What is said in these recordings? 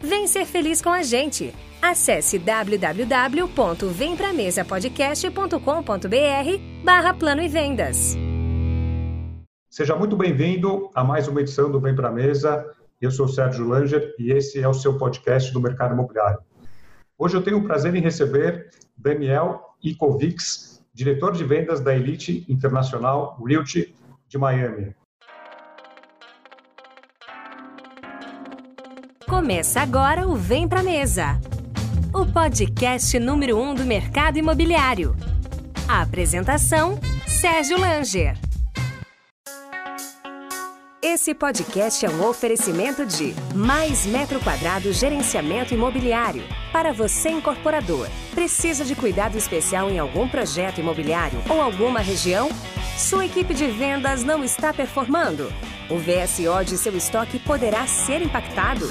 Vem ser feliz com a gente. Acesse www.vempramesapodcast.com.br barra Plano e Vendas. Seja muito bem-vindo a mais uma edição do Vem Pra Mesa. Eu sou o Sérgio Langer e esse é o seu podcast do mercado imobiliário. Hoje eu tenho o prazer em receber Daniel Ikovics, diretor de vendas da Elite Internacional Realty de Miami. Começa agora o Vem Pra Mesa, o podcast número um do mercado imobiliário. A apresentação: Sérgio Langer. Esse podcast é um oferecimento de Mais Metro Quadrado Gerenciamento Imobiliário. Para você, incorporador, precisa de cuidado especial em algum projeto imobiliário ou alguma região? Sua equipe de vendas não está performando? O VSO de seu estoque poderá ser impactado?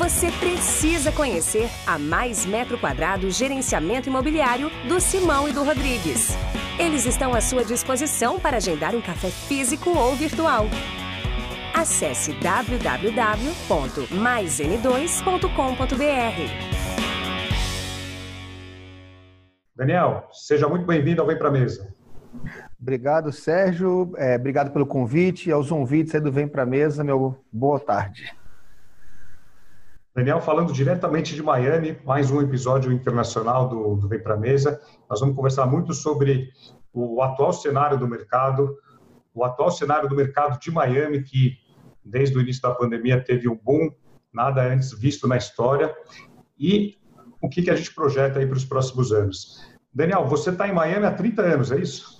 Você precisa conhecer a Mais Metro Quadrado Gerenciamento Imobiliário do Simão e do Rodrigues. Eles estão à sua disposição para agendar um café físico ou virtual. Acesse www.maisn2.com.br. Daniel, seja muito bem-vindo ao Vem Pra Mesa. Obrigado, Sérgio. É, obrigado pelo convite. Aos convites aí do Vem Pra Mesa, meu boa tarde. Daniel, falando diretamente de Miami, mais um episódio internacional do, do Vem Pra Mesa. Nós vamos conversar muito sobre o atual cenário do mercado, o atual cenário do mercado de Miami, que desde o início da pandemia teve um boom nada antes visto na história, e o que, que a gente projeta aí para os próximos anos. Daniel, você está em Miami há 30 anos, é isso?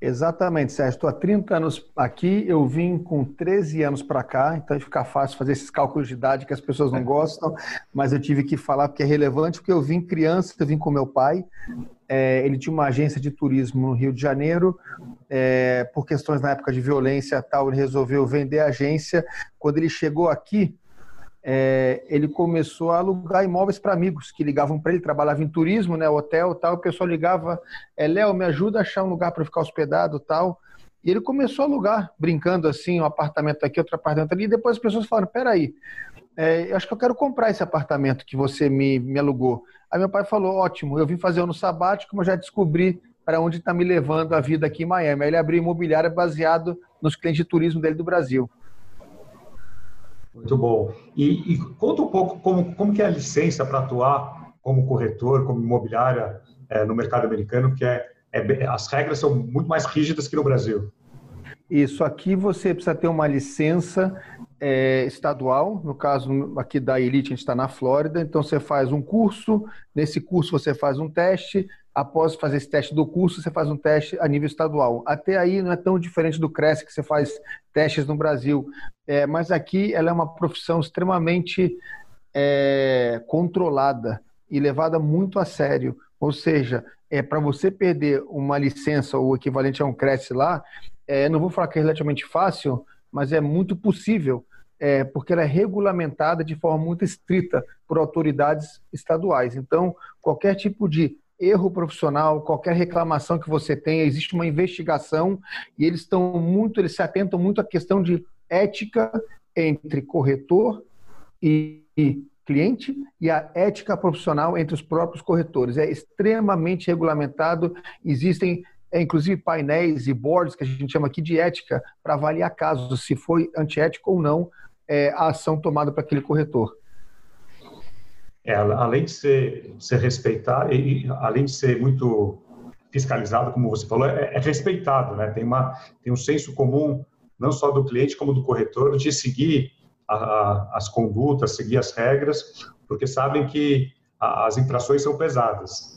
Exatamente, Sérgio. Estou há 30 anos aqui, eu vim com 13 anos para cá, então fica fácil fazer esses cálculos de idade que as pessoas não gostam, mas eu tive que falar porque é relevante, porque eu vim criança, eu vim com meu pai, é, ele tinha uma agência de turismo no Rio de Janeiro, é, por questões na época de violência tal, ele resolveu vender a agência. Quando ele chegou aqui, é, ele começou a alugar imóveis para amigos que ligavam para ele, trabalhava em turismo, né, hotel tal, o pessoal ligava, é, Léo, me ajuda a achar um lugar para ficar hospedado tal, e ele começou a alugar, brincando assim, um apartamento aqui, outro apartamento ali, e depois as pessoas falaram, peraí, é, acho que eu quero comprar esse apartamento que você me, me alugou. Aí meu pai falou, ótimo, eu vim fazer ano sabático, mas já descobri para onde está me levando a vida aqui em Miami. Aí ele abriu imobiliária baseado nos clientes de turismo dele do Brasil. Muito bom. E, e, conta um pouco como, como que é a licença para atuar como corretor, como imobiliária é, no mercado americano, que é, é, as regras são muito mais rígidas que no Brasil. Isso aqui você precisa ter uma licença é, estadual, no caso aqui da Elite a gente está na Flórida, então você faz um curso, nesse curso você faz um teste, após fazer esse teste do curso, você faz um teste a nível estadual. Até aí não é tão diferente do Cresce, que você faz testes no Brasil. É, mas aqui ela é uma profissão extremamente é, controlada e levada muito a sério. Ou seja, é para você perder uma licença ou equivalente a um Cresce lá, é, não vou falar que é relativamente fácil, mas é muito possível. É, porque ela é regulamentada de forma muito estrita por autoridades estaduais. Então, qualquer tipo de erro profissional, qualquer reclamação que você tenha, existe uma investigação e eles estão muito, eles se atentam muito à questão de ética entre corretor e cliente e a ética profissional entre os próprios corretores. É extremamente regulamentado, existem é, inclusive painéis e boards que a gente chama aqui de ética para avaliar casos, se foi antiético ou não é, a ação tomada para aquele corretor é, além de ser, ser respeitar e além de ser muito fiscalizado, como você falou, é, é respeitado, né? Tem, uma, tem um senso comum, não só do cliente, como do corretor, de seguir a, a, as condutas, seguir as regras, porque sabem que a, as infrações são pesadas.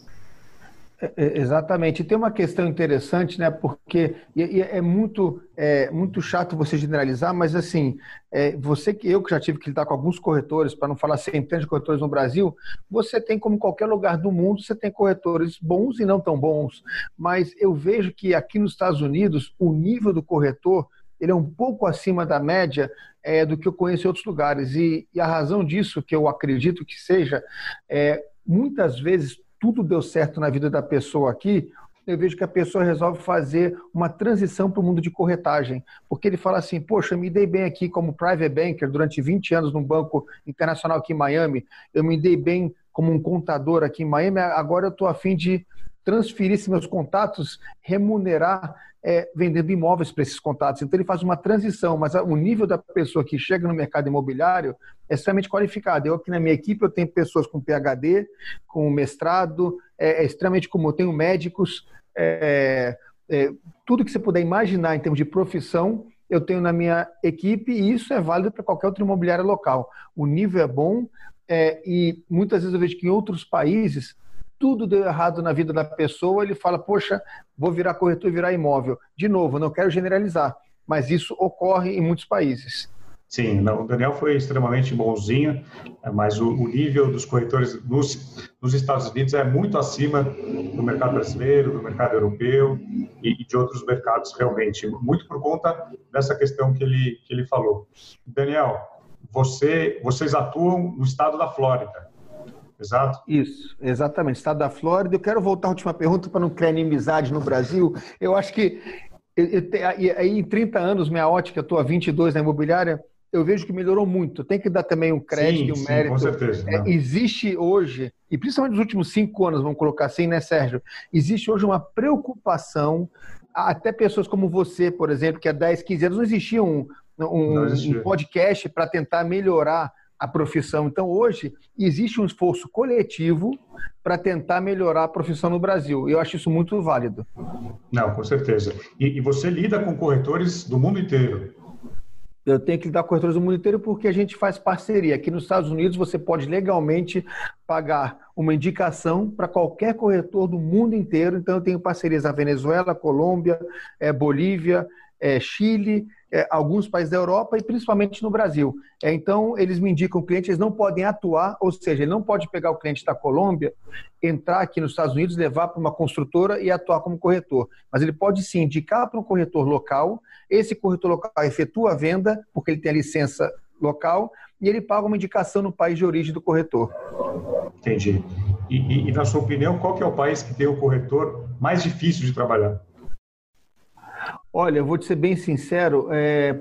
É, é, exatamente. E tem uma questão interessante, né? Porque é muito, é muito chato você generalizar, mas assim, é, você que eu que já tive que lidar com alguns corretores, para não falar centenas de corretores no Brasil, você tem como qualquer lugar do mundo, você tem corretores bons e não tão bons. Mas eu vejo que aqui nos Estados Unidos o nível do corretor ele é um pouco acima da média é, do que eu conheço em outros lugares. E, e, a razão disso, que eu acredito que seja, é, muitas vezes tudo deu certo na vida da pessoa aqui, eu vejo que a pessoa resolve fazer uma transição para o mundo de corretagem. Porque ele fala assim, poxa, eu me dei bem aqui como private banker durante 20 anos num banco internacional aqui em Miami, eu me dei bem como um contador aqui em Miami, agora eu estou a fim de transferir esses meus contatos, remunerar é, vendendo imóveis para esses contatos. Então ele faz uma transição, mas o nível da pessoa que chega no mercado imobiliário é extremamente qualificado. Eu aqui na minha equipe eu tenho pessoas com PhD, com mestrado, é, é extremamente comum. Eu tenho médicos, é, é, tudo que você puder imaginar em termos de profissão, eu tenho na minha equipe e isso é válido para qualquer outro imobiliário local. O nível é bom é, e muitas vezes eu vejo que em outros países tudo deu errado na vida da pessoa, ele fala, poxa, vou virar corretor e virar imóvel. De novo, não quero generalizar, mas isso ocorre em muitos países. Sim, não, o Daniel foi extremamente bonzinho, mas o, o nível dos corretores nos, nos, Estados Unidos é muito acima do mercado brasileiro, do mercado europeu e, e, de outros mercados realmente, muito por conta dessa questão que ele, que ele falou. Daniel, você, vocês atuam no estado da Flórida. Exato. Isso, exatamente. Estado da Flórida. Eu quero voltar à última pergunta para não criar inimizade no Brasil. Eu acho que aí em 30 anos, minha ótica, eu estou há 22 na imobiliária, eu vejo que melhorou muito. Tem que dar também um crédito e um mérito. Com certeza. É, existe hoje, e principalmente nos últimos cinco anos, vamos colocar assim, né, Sérgio? Existe hoje uma preocupação, até pessoas como você, por exemplo, que há 10, 15 anos não existia um, um, não existia. um podcast para tentar melhorar a profissão. Então, hoje, existe um esforço coletivo para tentar melhorar a profissão no Brasil. Eu acho isso muito válido. Não, com certeza. E, e, você lida com corretores do mundo inteiro. Eu tenho que lidar com corretores do mundo inteiro porque a gente faz parceria. Aqui nos Estados Unidos, você pode legalmente pagar uma indicação para qualquer corretor do mundo inteiro. Então, eu tenho parcerias na Venezuela, Colômbia, é, Bolívia, é, Chile, é, alguns países da Europa e principalmente no Brasil. É, então, eles me indicam o cliente, eles não podem atuar, ou seja, ele não pode pegar o cliente da Colômbia, entrar aqui nos Estados Unidos, levar para uma construtora e atuar como corretor. Mas ele pode sim indicar para um corretor local, esse corretor local efetua a venda, porque ele tem a licença local, e ele paga uma indicação no país de origem do corretor. Entendi. E, e, e na sua opinião, qual que é o país que tem o corretor mais difícil de trabalhar? Olha, eu vou te ser bem sincero, é,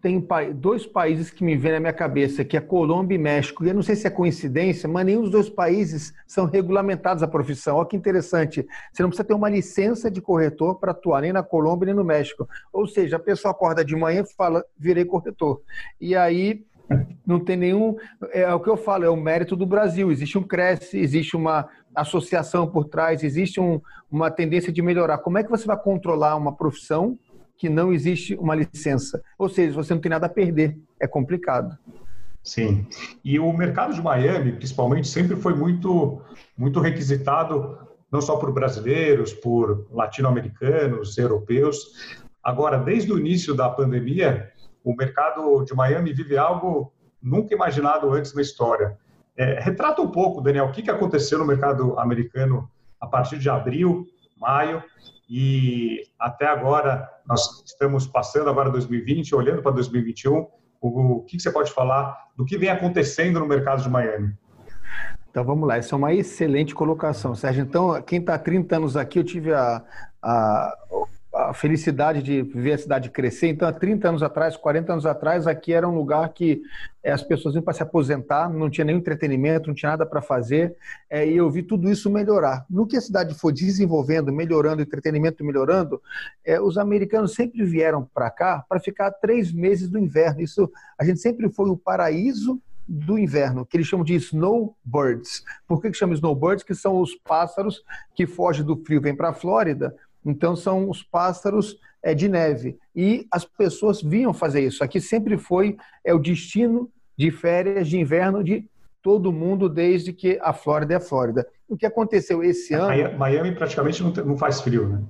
tem dois países que me vêm na minha cabeça, que é Colômbia e México. E eu não sei se é coincidência, mas nenhum dos dois países são regulamentados a profissão. Olha que interessante. Você não precisa ter uma licença de corretor para atuar nem na Colômbia nem no México. Ou seja, a pessoa acorda de manhã e fala, virei corretor. E aí não tem nenhum. É o que eu falo, é o mérito do Brasil. Existe um cresce, existe uma associação por trás, existe um, uma tendência de melhorar. Como é que você vai controlar uma profissão que não existe uma licença. Ou seja, você não tem nada a perder. É complicado. Sim. E o mercado de Miami, principalmente, sempre foi muito, muito requisitado, não só por brasileiros, por latino-americanos, europeus. Agora, desde o início da pandemia, o mercado de Miami vive algo nunca imaginado antes na história. É, retrata um pouco, Daniel, o que aconteceu no mercado americano a partir de abril, maio, e até agora nós estamos passando agora 2020, olhando para 2021. O, que, você pode falar do que vem acontecendo no mercado de Miami? Então vamos lá, essa é uma excelente colocação, Sérgio. Então, quem está há 30 anos aqui, eu tive a, a, a felicidade de ver a cidade crescer. Então, há 30 anos atrás, 40 anos atrás, aqui era um lugar que é, as pessoas iam para se aposentar, não tinha nenhum entretenimento, não tinha nada para fazer, é, e eu vi tudo isso melhorar. No que a cidade foi desenvolvendo, melhorando, entretenimento melhorando, é, os americanos sempre vieram para cá para ficar três meses do inverno. Isso, a gente sempre foi o paraíso do inverno, que eles chamam de snowbirds. Por que, que chama snowbirds? Que são os pássaros que fogem do frio, vêm para a Flórida. Então, são os pássaros é, de neve. E as pessoas vinham fazer isso. Aqui sempre foi é o destino de férias de inverno de todo mundo desde que a Flórida é a Flórida. O que aconteceu esse ano... Miami praticamente não faz frio, né?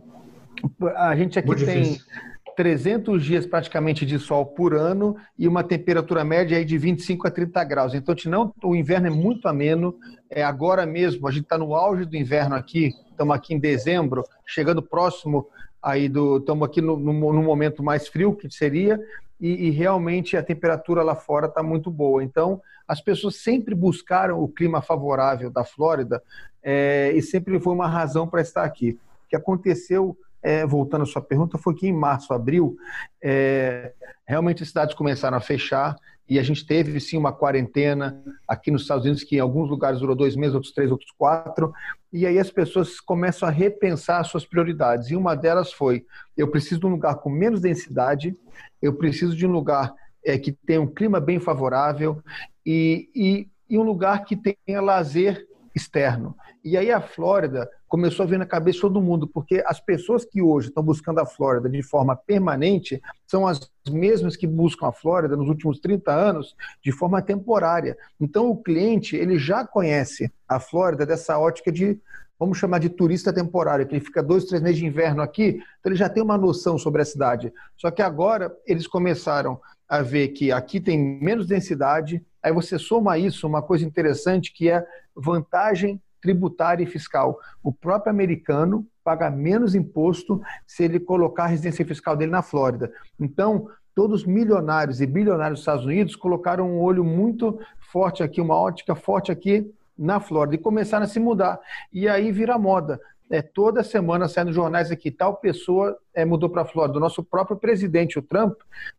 A gente aqui Muito tem... Difícil 300 dias praticamente de sol por ano e uma temperatura média aí de 25 a 30 graus. Então, não, o inverno é muito ameno. É agora mesmo, a gente está no auge do inverno aqui, estamos aqui em dezembro, chegando próximo aí do. Estamos aqui no, no, no, momento mais frio que seria, e, e realmente a temperatura lá fora está muito boa. Então, as pessoas sempre buscaram o clima favorável da Flórida é, e sempre foi uma razão para estar aqui. O que aconteceu é, voltando à sua pergunta, foi que em março, abril, é, realmente as cidades começaram a fechar e a gente teve sim uma quarentena aqui nos Estados Unidos que em alguns lugares durou dois meses, outros três, outros quatro. E aí as pessoas começam a repensar as suas prioridades. E uma delas foi: eu preciso de um lugar com menos densidade, eu preciso de um lugar é, que tenha um clima bem favorável e, e, e um lugar que tenha lazer externo. E aí a Flórida começou a vir na cabeça todo mundo, porque as pessoas que hoje estão buscando a Flórida de forma permanente são as mesmas que buscam a Flórida nos últimos 30 anos de forma temporária. Então o cliente ele já conhece a Flórida dessa ótica de vamos chamar de turista temporário, que ele fica dois, três meses de inverno aqui, então ele já tem uma noção sobre a cidade. Só que agora eles começaram a ver que aqui tem menos densidade, aí você soma isso, uma coisa interessante que é vantagem tributária e fiscal. O próprio americano paga menos imposto se ele colocar a residência fiscal dele na Flórida. Então, todos os milionários e bilionários dos Estados Unidos colocaram um olho muito forte aqui, uma ótica forte aqui na Flórida e começaram a se mudar. E aí vira moda. É, toda semana saindo jornais aqui, tal pessoa é, mudou para a Flórida. O nosso próprio presidente, o Trump,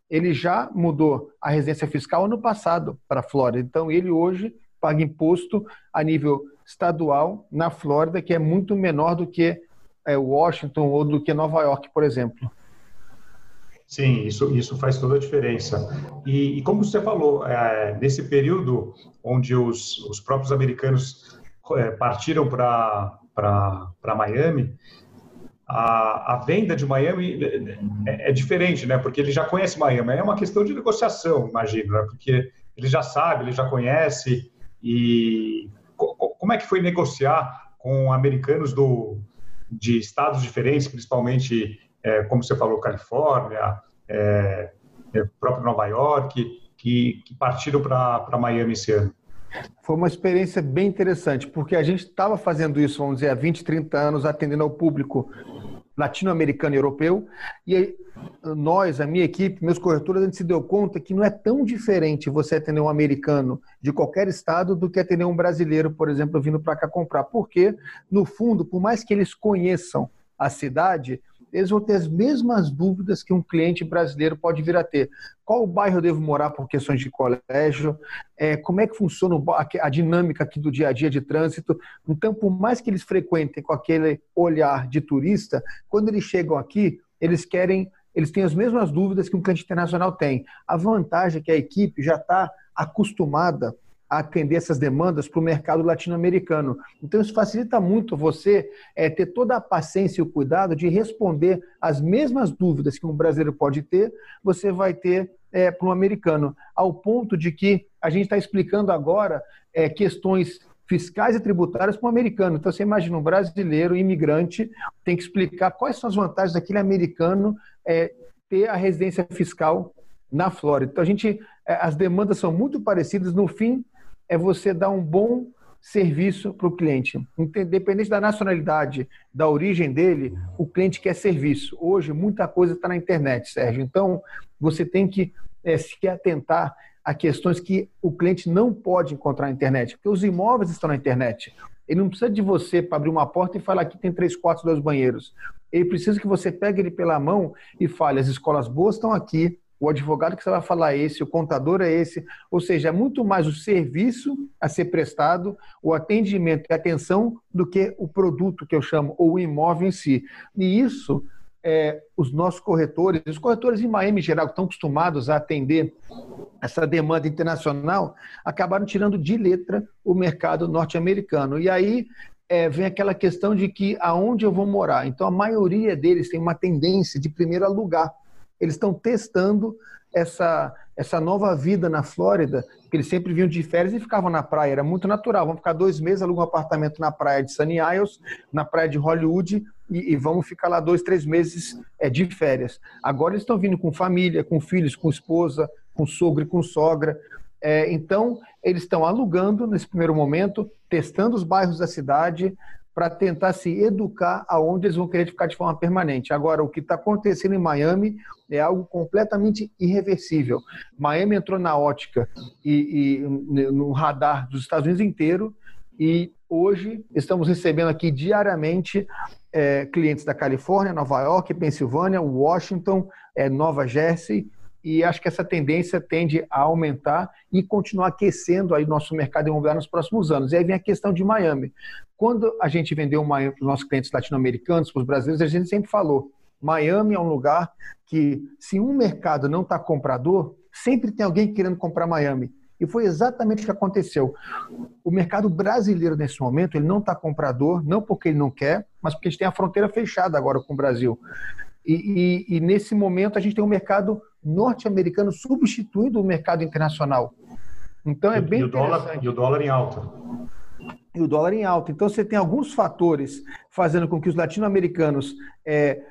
ele já mudou a residência fiscal ano passado para a Flórida. Então, ele hoje paga imposto a nível estadual na Flórida, que é muito menor do que é, Washington ou do que Nova York, por exemplo. Sim, isso, isso faz toda a diferença. E, e como você falou, é, nesse período onde os, os próprios americanos é, partiram para Miami, a, a, venda de Miami é, é, diferente, né? Porque ele já conhece Miami. É uma questão de negociação, imagino, né? Porque ele já sabe, ele já conhece e como é que foi negociar com americanos do, de estados diferentes, principalmente, é, como você falou, Califórnia, é, é, próprio Nova York, que, que partiram para Miami esse ano? Foi uma experiência bem interessante, porque a gente estava fazendo isso, vamos dizer, há 20, 30 anos, atendendo ao público latino-americano e europeu. E nós, a minha equipe, meus corretores, a gente se deu conta que não é tão diferente você atender um americano de qualquer estado do que atender um brasileiro, por exemplo, vindo para cá comprar. Porque, no fundo, por mais que eles conheçam a cidade, eles vão ter as mesmas dúvidas que um cliente brasileiro pode vir a ter. Qual bairro eu devo morar por questões de colégio? É, como é que funciona a dinâmica aqui do dia a dia de trânsito? Então, por mais que eles frequentem com aquele olhar de turista, quando eles chegam aqui, eles querem, eles têm as mesmas dúvidas que um cliente internacional tem. A vantagem é que a equipe já está acostumada atender essas demandas para o mercado latino-americano. Então, isso facilita muito você é, ter toda a paciência e o cuidado de responder as mesmas dúvidas que um brasileiro pode ter, você vai ter é, para um americano, ao ponto de que a gente está explicando agora é, questões fiscais e tributárias para um americano. Então, você imagina um brasileiro, imigrante, tem que explicar quais são as vantagens daquele americano é, ter a residência fiscal na Flórida. Então, a gente, é, as demandas são muito parecidas. No fim, é você dar um bom serviço para o cliente. Independente da nacionalidade, da origem dele, o cliente quer serviço. Hoje, muita coisa está na internet, Sérgio. Então, você tem que é, se atentar a questões que o cliente não pode encontrar na internet, porque os imóveis estão na internet. Ele não precisa de você para abrir uma porta e falar que tem três quartos, dois banheiros. Ele precisa que você pegue ele pela mão e fale: as escolas boas estão aqui, o advogado que você vai falar é esse, o contador é esse, ou seja, é muito mais o serviço a ser prestado, o atendimento e atenção do que o produto que eu chamo, ou o imóvel em si. E isso é, os nossos corretores, os corretores em Miami em geral, que estão acostumados a atender essa demanda internacional, acabaram tirando de letra o mercado norte-americano. E aí é, vem aquela questão de que aonde eu vou morar. Então, a maioria deles tem uma tendência de primeiro alugar. Eles estão testando essa, essa nova vida na Flórida, porque eles sempre vinham de férias e ficavam na praia. Era muito natural. Vamos ficar dois meses, alugam um apartamento na praia de Sunny Isles, na praia de Hollywood, e, e vamos ficar lá dois, três meses é, de férias. Agora eles estão vindo com família, com filhos, com esposa, com sogro e com sogra. É, então, eles estão alugando nesse primeiro momento, testando os bairros da cidade para tentar se educar aonde eles vão querer ficar de forma permanente. Agora, o que está acontecendo em Miami é algo completamente irreversível. Miami entrou na ótica e, e no radar dos Estados Unidos inteiro e hoje estamos recebendo aqui diariamente é, clientes da Califórnia, Nova York, Pensilvânia, Washington, é, Nova Jersey e acho que essa tendência tende a aumentar e continuar aquecendo aí nosso mercado imobiliário nos próximos anos. E aí vem a questão de Miami. Quando a gente vendeu Miami para os nossos clientes latino-americanos, para os brasileiros, a gente sempre falou: Miami é um lugar que, se um mercado não está comprador, sempre tem alguém querendo comprar Miami. E foi exatamente o que aconteceu. O mercado brasileiro, nesse momento, ele não está comprador, não porque ele não quer, mas porque a gente tem a fronteira fechada agora com o Brasil. E, e, e nesse momento, a gente tem um mercado norte-americano substituindo o mercado internacional. Então é bem e o dólar E o dólar em alta. E o dólar em alta. Então você tem alguns fatores fazendo com que os latino-americanos é,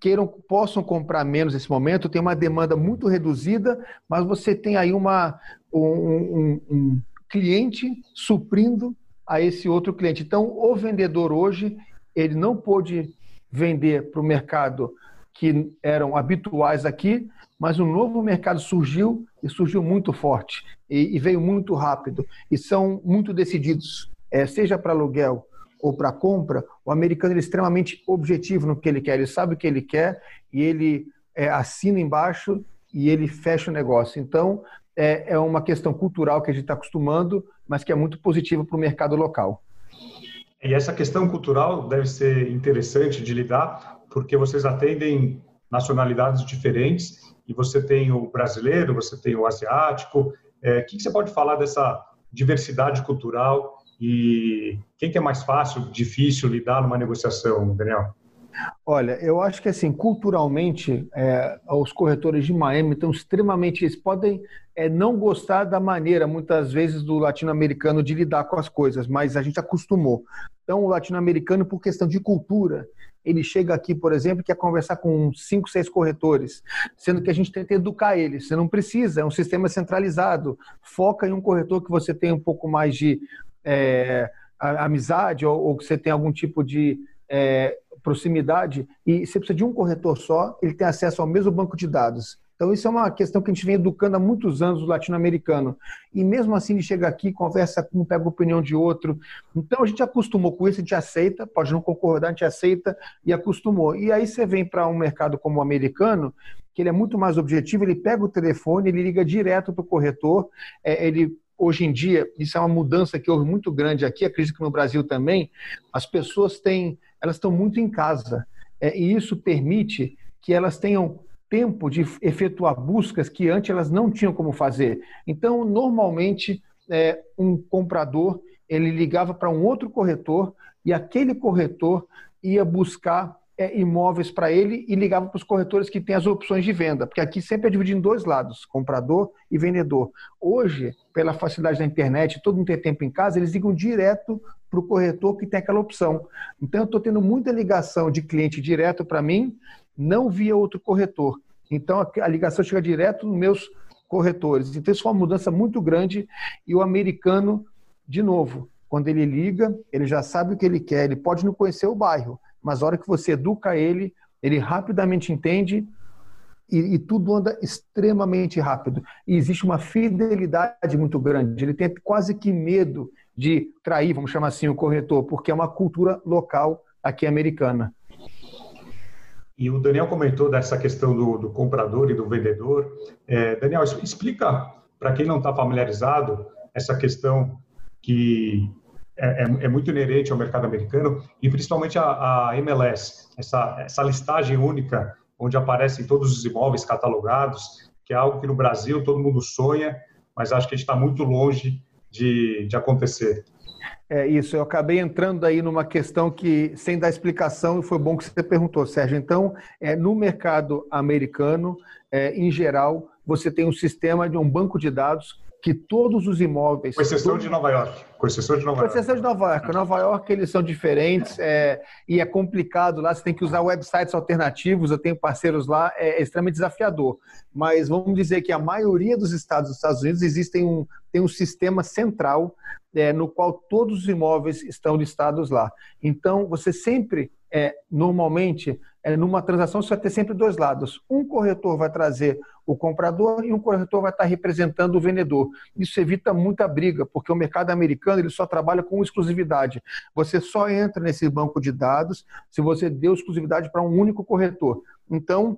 queiram, possam comprar menos nesse momento. Tem uma demanda muito reduzida, mas você tem aí uma, um, um, um cliente suprindo a esse outro cliente. Então o vendedor hoje ele não pôde vender para o mercado que eram habituais aqui, mas um novo mercado surgiu e surgiu muito forte e, e veio muito rápido e são muito decididos, é, seja para aluguel ou para compra, o americano é extremamente objetivo no que ele quer, ele sabe o que ele quer e ele é, assina embaixo e ele fecha o negócio. Então, é, é uma questão cultural que a gente está acostumando, mas que é muito positiva para o mercado local. E essa questão cultural deve ser interessante de lidar, porque vocês atendem nacionalidades diferentes e você tem o brasileiro, você tem o asiático. É, o que, você pode falar dessa diversidade cultural e quem que é mais fácil, difícil lidar numa negociação, Daniel? Olha, eu acho que assim, culturalmente, é, os corretores de Miami estão extremamente. Eles podem é, não gostar da maneira, muitas vezes, do latino-americano de lidar com as coisas, mas a gente acostumou. Então, o latino-americano, por questão de cultura, ele chega aqui, por exemplo, quer conversar com cinco, seis corretores, sendo que a gente tenta educar eles. Você não precisa, é um sistema centralizado. Foca em um corretor que você tem um pouco mais de é, amizade ou, ou, que você tem algum tipo de é, proximidade e você precisa de um corretor só, ele tem acesso ao mesmo banco de dados. Então, isso é uma questão que a gente vem educando há muitos anos o latino-americano. E mesmo assim, ele chega aqui, conversa com um, pega a opinião de outro. Então, a gente acostumou com isso, a gente aceita, pode não concordar, a gente aceita e acostumou. E aí você vem para um mercado como o americano, que ele é muito mais objetivo, ele pega o telefone, ele liga direto para o corretor, é, ele hoje em dia, isso é uma mudança que houve muito grande aqui, acredito que no Brasil também, as pessoas têm, elas estão muito em casa. É, e isso permite que elas tenham tempo de efetuar buscas que antes elas não tinham como fazer. Então, normalmente, é, um comprador ele ligava para um outro corretor e aquele corretor ia buscar é, imóveis para ele e ligava para os corretores que têm as opções de venda, porque aqui sempre é dividido em dois lados, comprador e vendedor. Hoje, pela facilidade da internet, todo mundo tem tempo em casa, eles ligam direto para o corretor que tem aquela opção. Então, eu estou tendo muita ligação de cliente direto para mim, não via outro corretor. Então, a ligação chega direto nos meus corretores. Então, isso foi uma mudança muito grande e o americano, de novo, quando ele liga, ele já sabe o que ele quer, ele pode não conhecer o bairro, mas a hora que você educa ele, ele rapidamente entende e, e, tudo anda extremamente rápido. E existe uma fidelidade muito grande. Ele tem quase que medo de trair, vamos chamar assim, o corretor, porque é uma cultura local aqui americana. E o Daniel comentou dessa questão do, do comprador e do vendedor. É, Daniel, explica para quem não está familiarizado essa questão que é, é, é, muito inerente ao mercado americano e principalmente a, a MLS, essa, essa listagem única onde aparecem todos os imóveis catalogados, que é algo que no Brasil todo mundo sonha, mas acho que a gente está muito longe de, de acontecer. É isso, eu acabei entrando aí numa questão que, sem dar explicação, e foi bom que você perguntou, Sérgio. Então, é, no mercado americano, é, em geral, você tem um sistema de um banco de dados que todos os imóveis. Com exceção todos... de Nova York. Com exceção de Nova York. Com exceção de Nova York. Nova York, eles são diferentes é, e é complicado lá. Você tem que usar websites alternativos. Eu tenho parceiros lá, é, é extremamente desafiador. Mas vamos dizer que a maioria dos estados dos Estados Unidos existem um, tem um sistema central é, no qual todos os imóveis estão listados lá. Então, você sempre, é, normalmente, é, numa transação, você vai ter sempre dois lados. Um corretor vai trazer o comprador e um corretor vai estar representando o vendedor. Isso evita muita briga, porque o mercado americano ele só trabalha com exclusividade. Você só entra nesse banco de dados se você deu exclusividade para um único corretor. Então,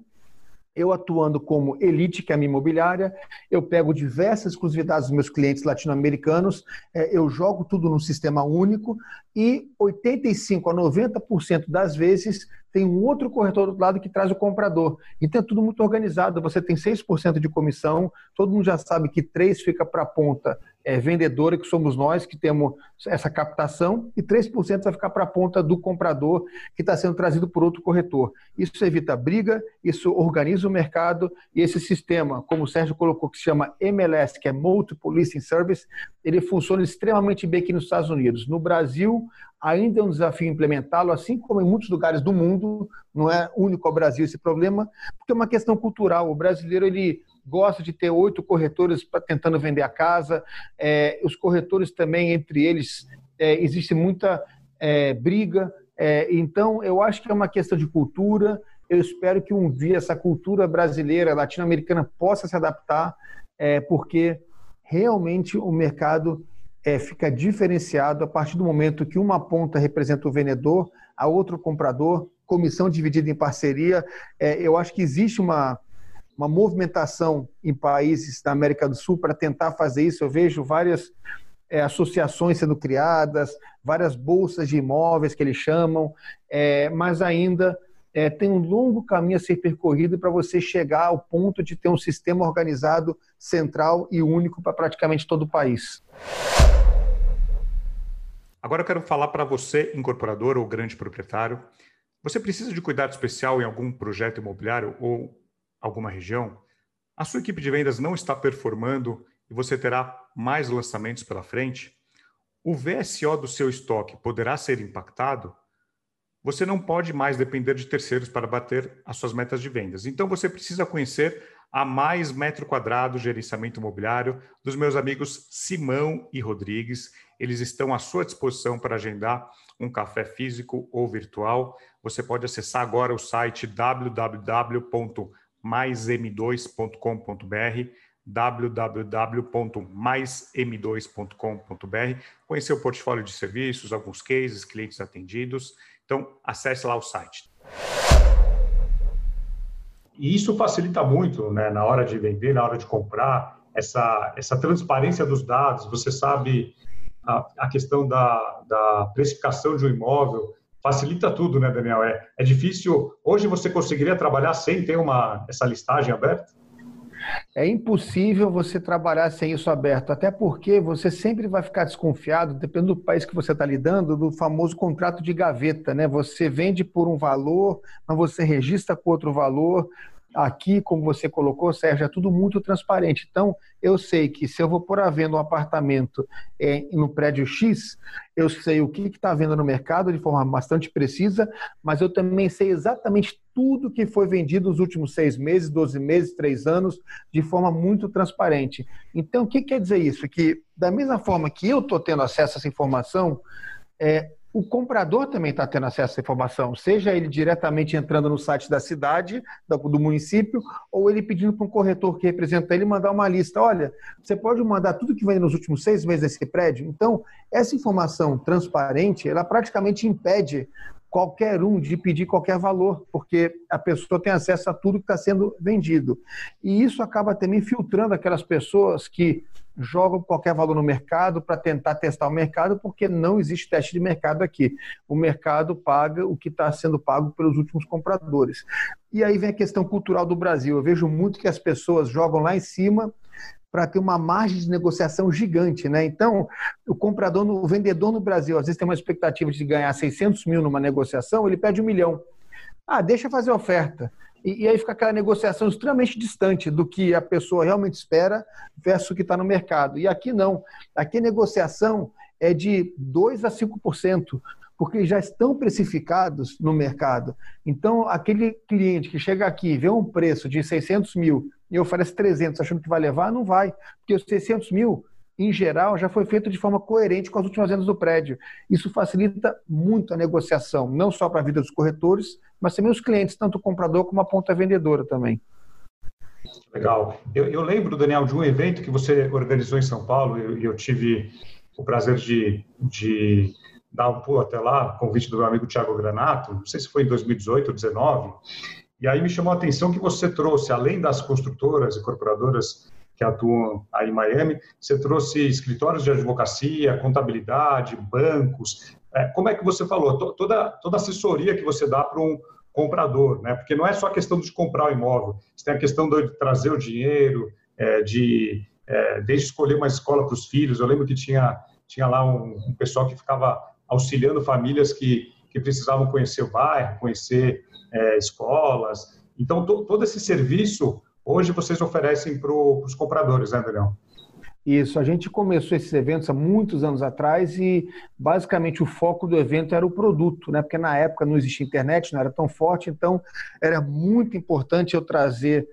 eu atuando como Elite, que é a minha imobiliária, eu pego diversas exclusividades dos meus clientes latino-americanos, é, eu jogo tudo num sistema único e 85 a 90% das vezes tem um outro corretor do lado que traz o comprador. Então é tudo muito organizado. Você tem 6% de comissão, todo mundo já sabe que 3% fica para a ponta é, vendedora, que somos nós que temos essa captação, e 3% vai ficar para a ponta do comprador, que está sendo trazido por outro corretor. Isso evita briga, isso organiza o mercado, e esse sistema, como o Sérgio colocou, que se chama MLS, que é Multiple Listing Service, ele funciona extremamente bem aqui nos Estados Unidos. No Brasil, ainda é um desafio implementá-lo, assim como em muitos lugares do mundo, não é único ao Brasil esse problema, porque é uma questão cultural. O brasileiro ele gosta de ter oito corretores tentando vender a casa, é, os corretores também, entre eles, é, existe muita é, briga. É, então, eu acho que é uma questão de cultura. Eu espero que um dia essa cultura brasileira, latino-americana, possa se adaptar, é, porque realmente o mercado é, fica diferenciado a partir do momento que uma ponta representa o vendedor, a outra o comprador, comissão dividida em parceria. Eu acho que existe uma, uma movimentação em países da América do Sul para tentar fazer isso. Eu vejo várias é, associações sendo criadas, várias bolsas de imóveis que eles chamam, é, mas ainda é, tem um longo caminho a ser percorrido para você chegar ao ponto de ter um sistema organizado, central e único para praticamente todo o país. Agora eu quero falar para você, incorporador ou grande proprietário. Você precisa de cuidado especial em algum projeto imobiliário ou alguma região? A sua equipe de vendas não está performando e você terá mais lançamentos pela frente? O VSO do seu estoque poderá ser impactado? Você não pode mais depender de terceiros para bater as suas metas de vendas. Então você precisa conhecer a mais metro quadrado gerenciamento imobiliário dos meus amigos Simão e Rodrigues. Eles estão à sua disposição para agendar um café físico ou virtual. Você pode acessar agora o site www.maism2.com.br www.maism2.com.br, conhecer o portfólio de serviços, alguns cases, clientes atendidos. Então, acesse lá o site. E isso facilita muito né, na hora de vender, na hora de comprar, essa, essa transparência dos dados. Você sabe a, a questão da, da precificação de um imóvel, facilita tudo, né, Daniel? É, é difícil. Hoje você conseguiria trabalhar sem ter uma, essa listagem aberta? É impossível você trabalhar sem isso aberto, até porque você sempre vai ficar desconfiado, dependendo do país que você está lidando, do famoso contrato de gaveta, né? Você vende por um valor, mas você registra com outro valor. Aqui, como você colocou, Sérgio, é tudo muito transparente. Então, eu sei que se eu vou pôr à venda um apartamento é, no prédio X, eu sei o que está vendo no mercado de forma bastante precisa, mas eu também sei exatamente tudo que foi vendido nos últimos seis meses, 12 meses, três anos, de forma muito transparente. Então, o que quer dizer isso? Que, da mesma forma que eu estou tendo acesso a essa informação, é, o comprador também está tendo acesso essa informação, seja ele diretamente entrando no site da cidade, do município, ou ele pedindo para um corretor que representa ele mandar uma lista. Olha, você pode mandar tudo que vem nos últimos seis meses desse prédio. Então, essa informação transparente, ela praticamente impede qualquer um de pedir qualquer valor, porque a pessoa tem acesso a tudo que está sendo vendido. E isso acaba também filtrando aquelas pessoas que jogam qualquer valor no mercado para tentar testar o mercado, porque não existe teste de mercado aqui. O mercado paga o que está sendo pago pelos últimos compradores. E aí vem a questão cultural do Brasil. Eu vejo muito que as pessoas jogam lá em cima para ter uma margem de negociação gigante, né? Então, o comprador, o vendedor no Brasil, às vezes tem uma expectativa de ganhar 600 mil numa negociação, ele pede um milhão. Ah, deixa fazer oferta. E, e, aí fica aquela negociação extremamente distante do que a pessoa realmente espera versus o que está no mercado. E aqui não. Aqui a negociação é de 2 a 5%, porque já estão precificados no mercado. Então, aquele cliente que chega aqui vê um preço de 600 mil e oferece 300 achando que vai levar, não vai. Porque os 600 mil, em geral, já foi feito de forma coerente com as últimas vendas do prédio. Isso facilita muito a negociação, não só para a vida dos corretores, mas também os clientes, tanto o comprador como a ponta vendedora também. Legal. Eu, eu lembro, Daniel, de um evento que você organizou em São Paulo e eu, eu, tive o prazer de, de dar um pulo até lá, convite do meu amigo Tiago Granato, não sei se foi em 2018 ou 2019, e aí me chamou a atenção que você trouxe, além das construtoras e corporadoras que atuam aí em Miami, você trouxe escritórios de advocacia, contabilidade, bancos. É, como é que você falou? Toda, toda assessoria que você dá para um comprador, né? Porque não é só a questão de comprar o imóvel, você tem a questão de trazer o dinheiro, é, de é, desde escolher uma escola para os filhos. Eu lembro que tinha, tinha lá um, um pessoal que ficava auxiliando famílias que, que precisavam conhecer o bairro, conhecer é, escolas. Então, to, todo esse serviço, hoje, vocês oferecem para os compradores, né, Daniel? Isso, a gente começou esses eventos há muitos anos atrás e basicamente o foco do evento era o produto, né? Porque na época não existia internet, não era tão forte, então era muito importante eu trazer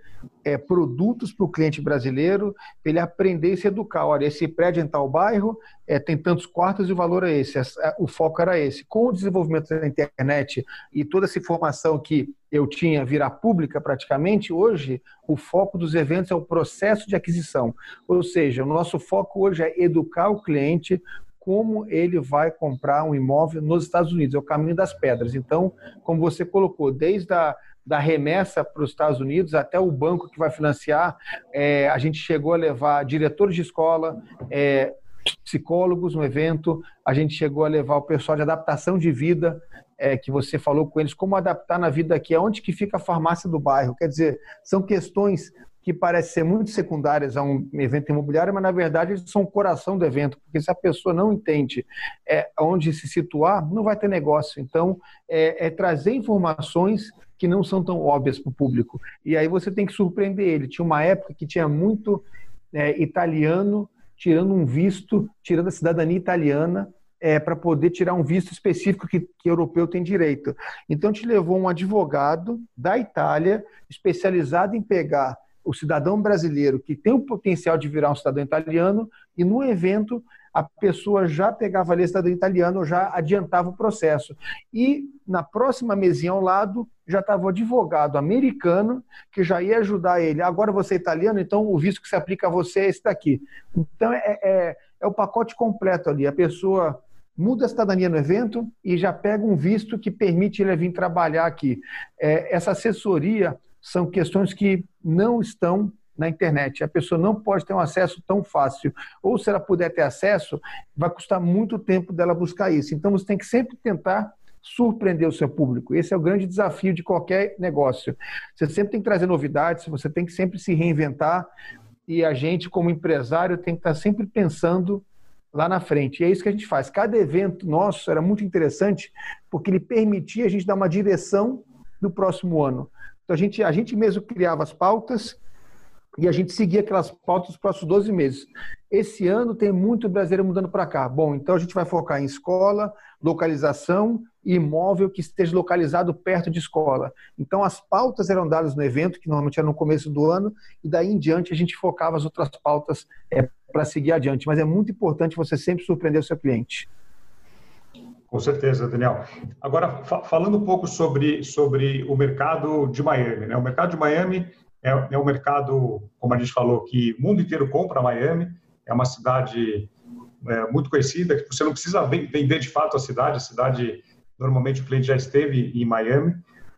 é, produtos para o cliente brasileiro, ele aprender e se educar. Olha, esse prédio em tal bairro é, tem tantos quartos e o valor é esse. É, o foco era esse. Com o desenvolvimento da internet e toda essa informação que eu tinha virar pública praticamente, hoje o foco dos eventos é o processo de aquisição. Ou seja, o nosso foco hoje é educar o cliente como ele vai comprar um imóvel nos Estados Unidos, é o caminho das pedras. Então, como você colocou, desde a da remessa para os Estados Unidos até o banco que vai financiar. É, a gente chegou a levar diretores de escola, é, psicólogos no evento, a gente chegou a levar o pessoal de adaptação de vida, é, que você falou com eles, como adaptar na vida aqui, aonde que fica a farmácia do bairro. Quer dizer, são questões que parecem ser muito secundárias a um evento imobiliário, mas na verdade são o coração do evento, porque se a pessoa não entende é, onde se situar, não vai ter negócio. Então, é, é trazer informações que não são tão óbvias para o público. E aí você tem que surpreender ele. Tinha uma época que tinha muito é, italiano tirando um visto, tirando a cidadania italiana é, para poder tirar um visto específico que, que europeu tem direito. Então, te levou um advogado da Itália, especializado em pegar o cidadão brasileiro que tem o potencial de virar um cidadão italiano, e no evento a pessoa já pegava a lista do italiano, já adiantava o processo. E na próxima mesinha ao lado já estava o advogado americano que já ia ajudar ele. Agora você é italiano, então o visto que se aplica a você é esse daqui. Então é, é, é o pacote completo ali. A pessoa muda a cidadania no evento e já pega um visto que permite ele vir trabalhar aqui. É, essa assessoria são questões que não estão na internet. A pessoa não pode ter um acesso tão fácil. Ou se ela puder ter acesso, vai custar muito tempo dela buscar isso. Então você tem que sempre tentar surpreender o seu público. Esse é o grande desafio de qualquer negócio. Você sempre tem que trazer novidades, você tem que sempre se reinventar e a gente, como empresário, tem que estar sempre pensando lá na frente. E é isso que a gente faz. Cada evento nosso era muito interessante porque ele permitia a gente dar uma direção do próximo ano. Então a gente, a gente mesmo criava as pautas e a gente seguia aquelas pautas dos próximos 12 meses. Esse ano tem muito brasileiro mudando para cá. Bom, então a gente vai focar em escola, localização e imóvel que esteja localizado perto de escola. Então as pautas eram dadas no evento, que normalmente era no começo do ano, e daí em diante a gente focava as outras pautas é, para seguir adiante. Mas é muito importante você sempre surpreender o seu cliente. Com certeza, Daniel. Agora, fa falando um pouco sobre, sobre o mercado de Miami. Né? O mercado de Miami é, é um mercado, como a gente falou, que o mundo inteiro compra Miami. É uma cidade é, muito conhecida, que você não precisa vender de fato a cidade, a cidade normalmente o cliente já esteve em Miami.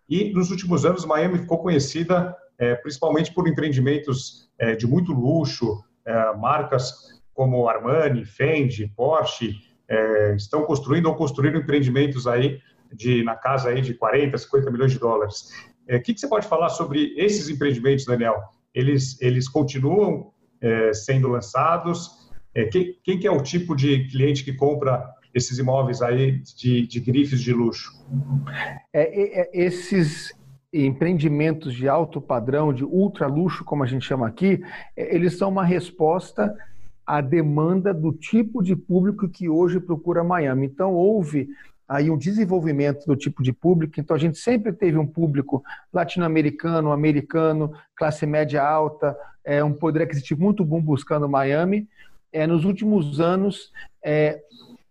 E nos últimos anos, Miami ficou conhecida é, principalmente por empreendimentos é, de muito luxo, é, marcas como Armani, Fendi, Porsche, é, estão construindo ou construíram empreendimentos aí de, na casa aí de 40, 50 milhões de dólares. O é, que, que, você pode falar sobre esses empreendimentos, Daniel? Eles, eles continuam é, sendo lançados? quem, quem que é o tipo de cliente que compra esses imóveis aí de, de grifes de luxo? esses empreendimentos de alto padrão, de ultra luxo, como a gente chama aqui, é, eles são uma resposta à demanda do tipo de público que hoje procura Miami. Então, houve aí um desenvolvimento do tipo de público. Então, a gente sempre teve um público latino-americano, americano, classe média alta, é, um poder aquisitivo muito bom buscando Miami. É, nos últimos anos, é,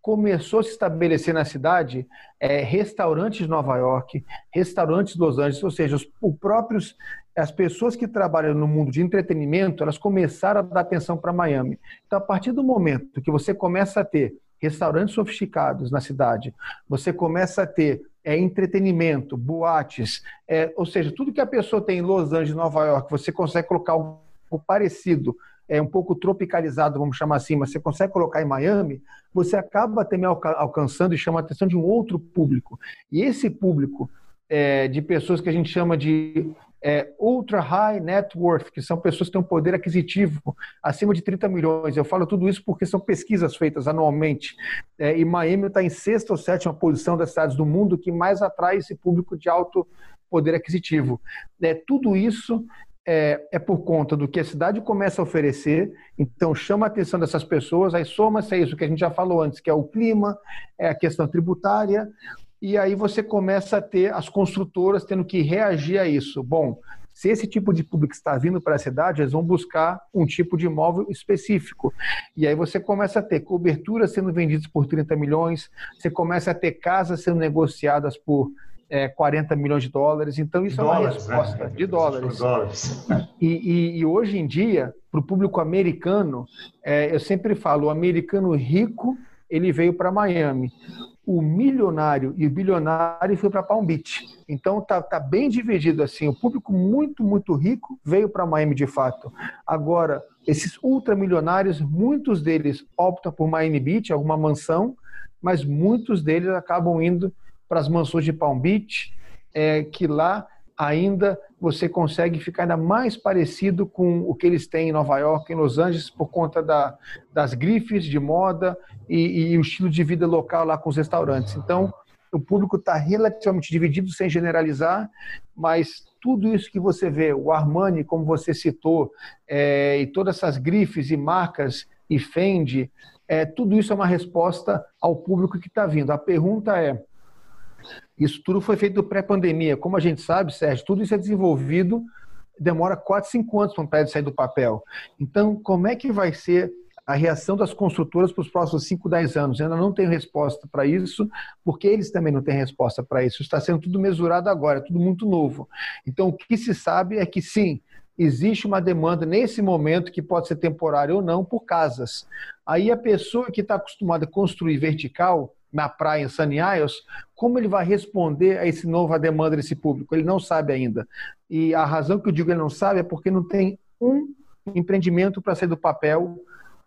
começou a se estabelecer na cidade é, restaurantes de Nova York, restaurantes de Los Angeles, ou seja, os, os próprios as pessoas que trabalham no mundo de entretenimento, elas começaram a dar atenção para Miami. Então, a partir do momento que você começa a ter restaurantes sofisticados na cidade, você começa a ter é, entretenimento, boates, é, ou seja, tudo que a pessoa tem em Los Angeles, Nova York, você consegue colocar algo parecido é um pouco tropicalizado, vamos chamar assim, mas você consegue colocar em Miami, você acaba também alcançando e chama a atenção de um outro público. E esse público é, de pessoas que a gente chama de é, ultra high net worth, que são pessoas que têm um poder aquisitivo acima de 30 milhões. Eu falo tudo isso porque são pesquisas feitas anualmente. É, e Miami está em sexta ou sétima posição das cidades do mundo que mais atrai esse público de alto poder aquisitivo. É, tudo isso é, é, por conta do que a cidade começa a oferecer, então chama a atenção dessas pessoas, aí soma-se a isso que a gente já falou antes, que é o clima, é a questão tributária, e aí você começa a ter as construtoras tendo que reagir a isso. Bom, se esse tipo de público está vindo para a cidade, eles vão buscar um tipo de imóvel específico. E aí você começa a ter coberturas sendo vendidas por 30 milhões, você começa a ter casas sendo negociadas por é, 40 milhões de dólares. Então, isso dólares, é uma resposta né? de dólares. dólares. E, e, e, hoje em dia, para o público americano, é, eu sempre falo, o americano rico ele veio para Miami. O milionário e o bilionário foi para Palm Beach. Então tá, tá bem dividido assim. O público muito, muito rico veio para Miami de fato. Agora, esses ultramilionários, muitos deles optam por Miami Beach, alguma mansão, mas muitos deles acabam indo para as mansões de Palm Beach, é, que lá ainda você consegue ficar ainda mais parecido com o que eles têm em Nova York, em Los Angeles, por conta da, das grifes de moda e, e, o estilo de vida local lá com os restaurantes. Então, o público está relativamente dividido, sem generalizar, mas tudo isso que você vê, o Armani, como você citou, é, e todas essas grifes e marcas, e Fendi, é, tudo isso é uma resposta ao público que está vindo. A pergunta é, isso tudo foi feito pré-pandemia. Como a gente sabe, Sérgio, tudo isso é desenvolvido, demora 4, 5 anos para um prédio sair do papel. Então, como é que vai ser a reação das construtoras para os próximos 5, 10 anos? Eu ainda não tenho resposta para isso, porque eles também não têm resposta para isso. Está sendo tudo mesurado agora, tudo muito novo. Então, o que se sabe é que sim, existe uma demanda nesse momento que pode ser temporária ou não por casas. Aí a pessoa que está acostumada a construir vertical, na praia em Sunny Isles, como ele vai responder a esse novo demanda desse público? Ele não sabe ainda. E a razão que eu digo ele não sabe é porque não tem um empreendimento para sair do papel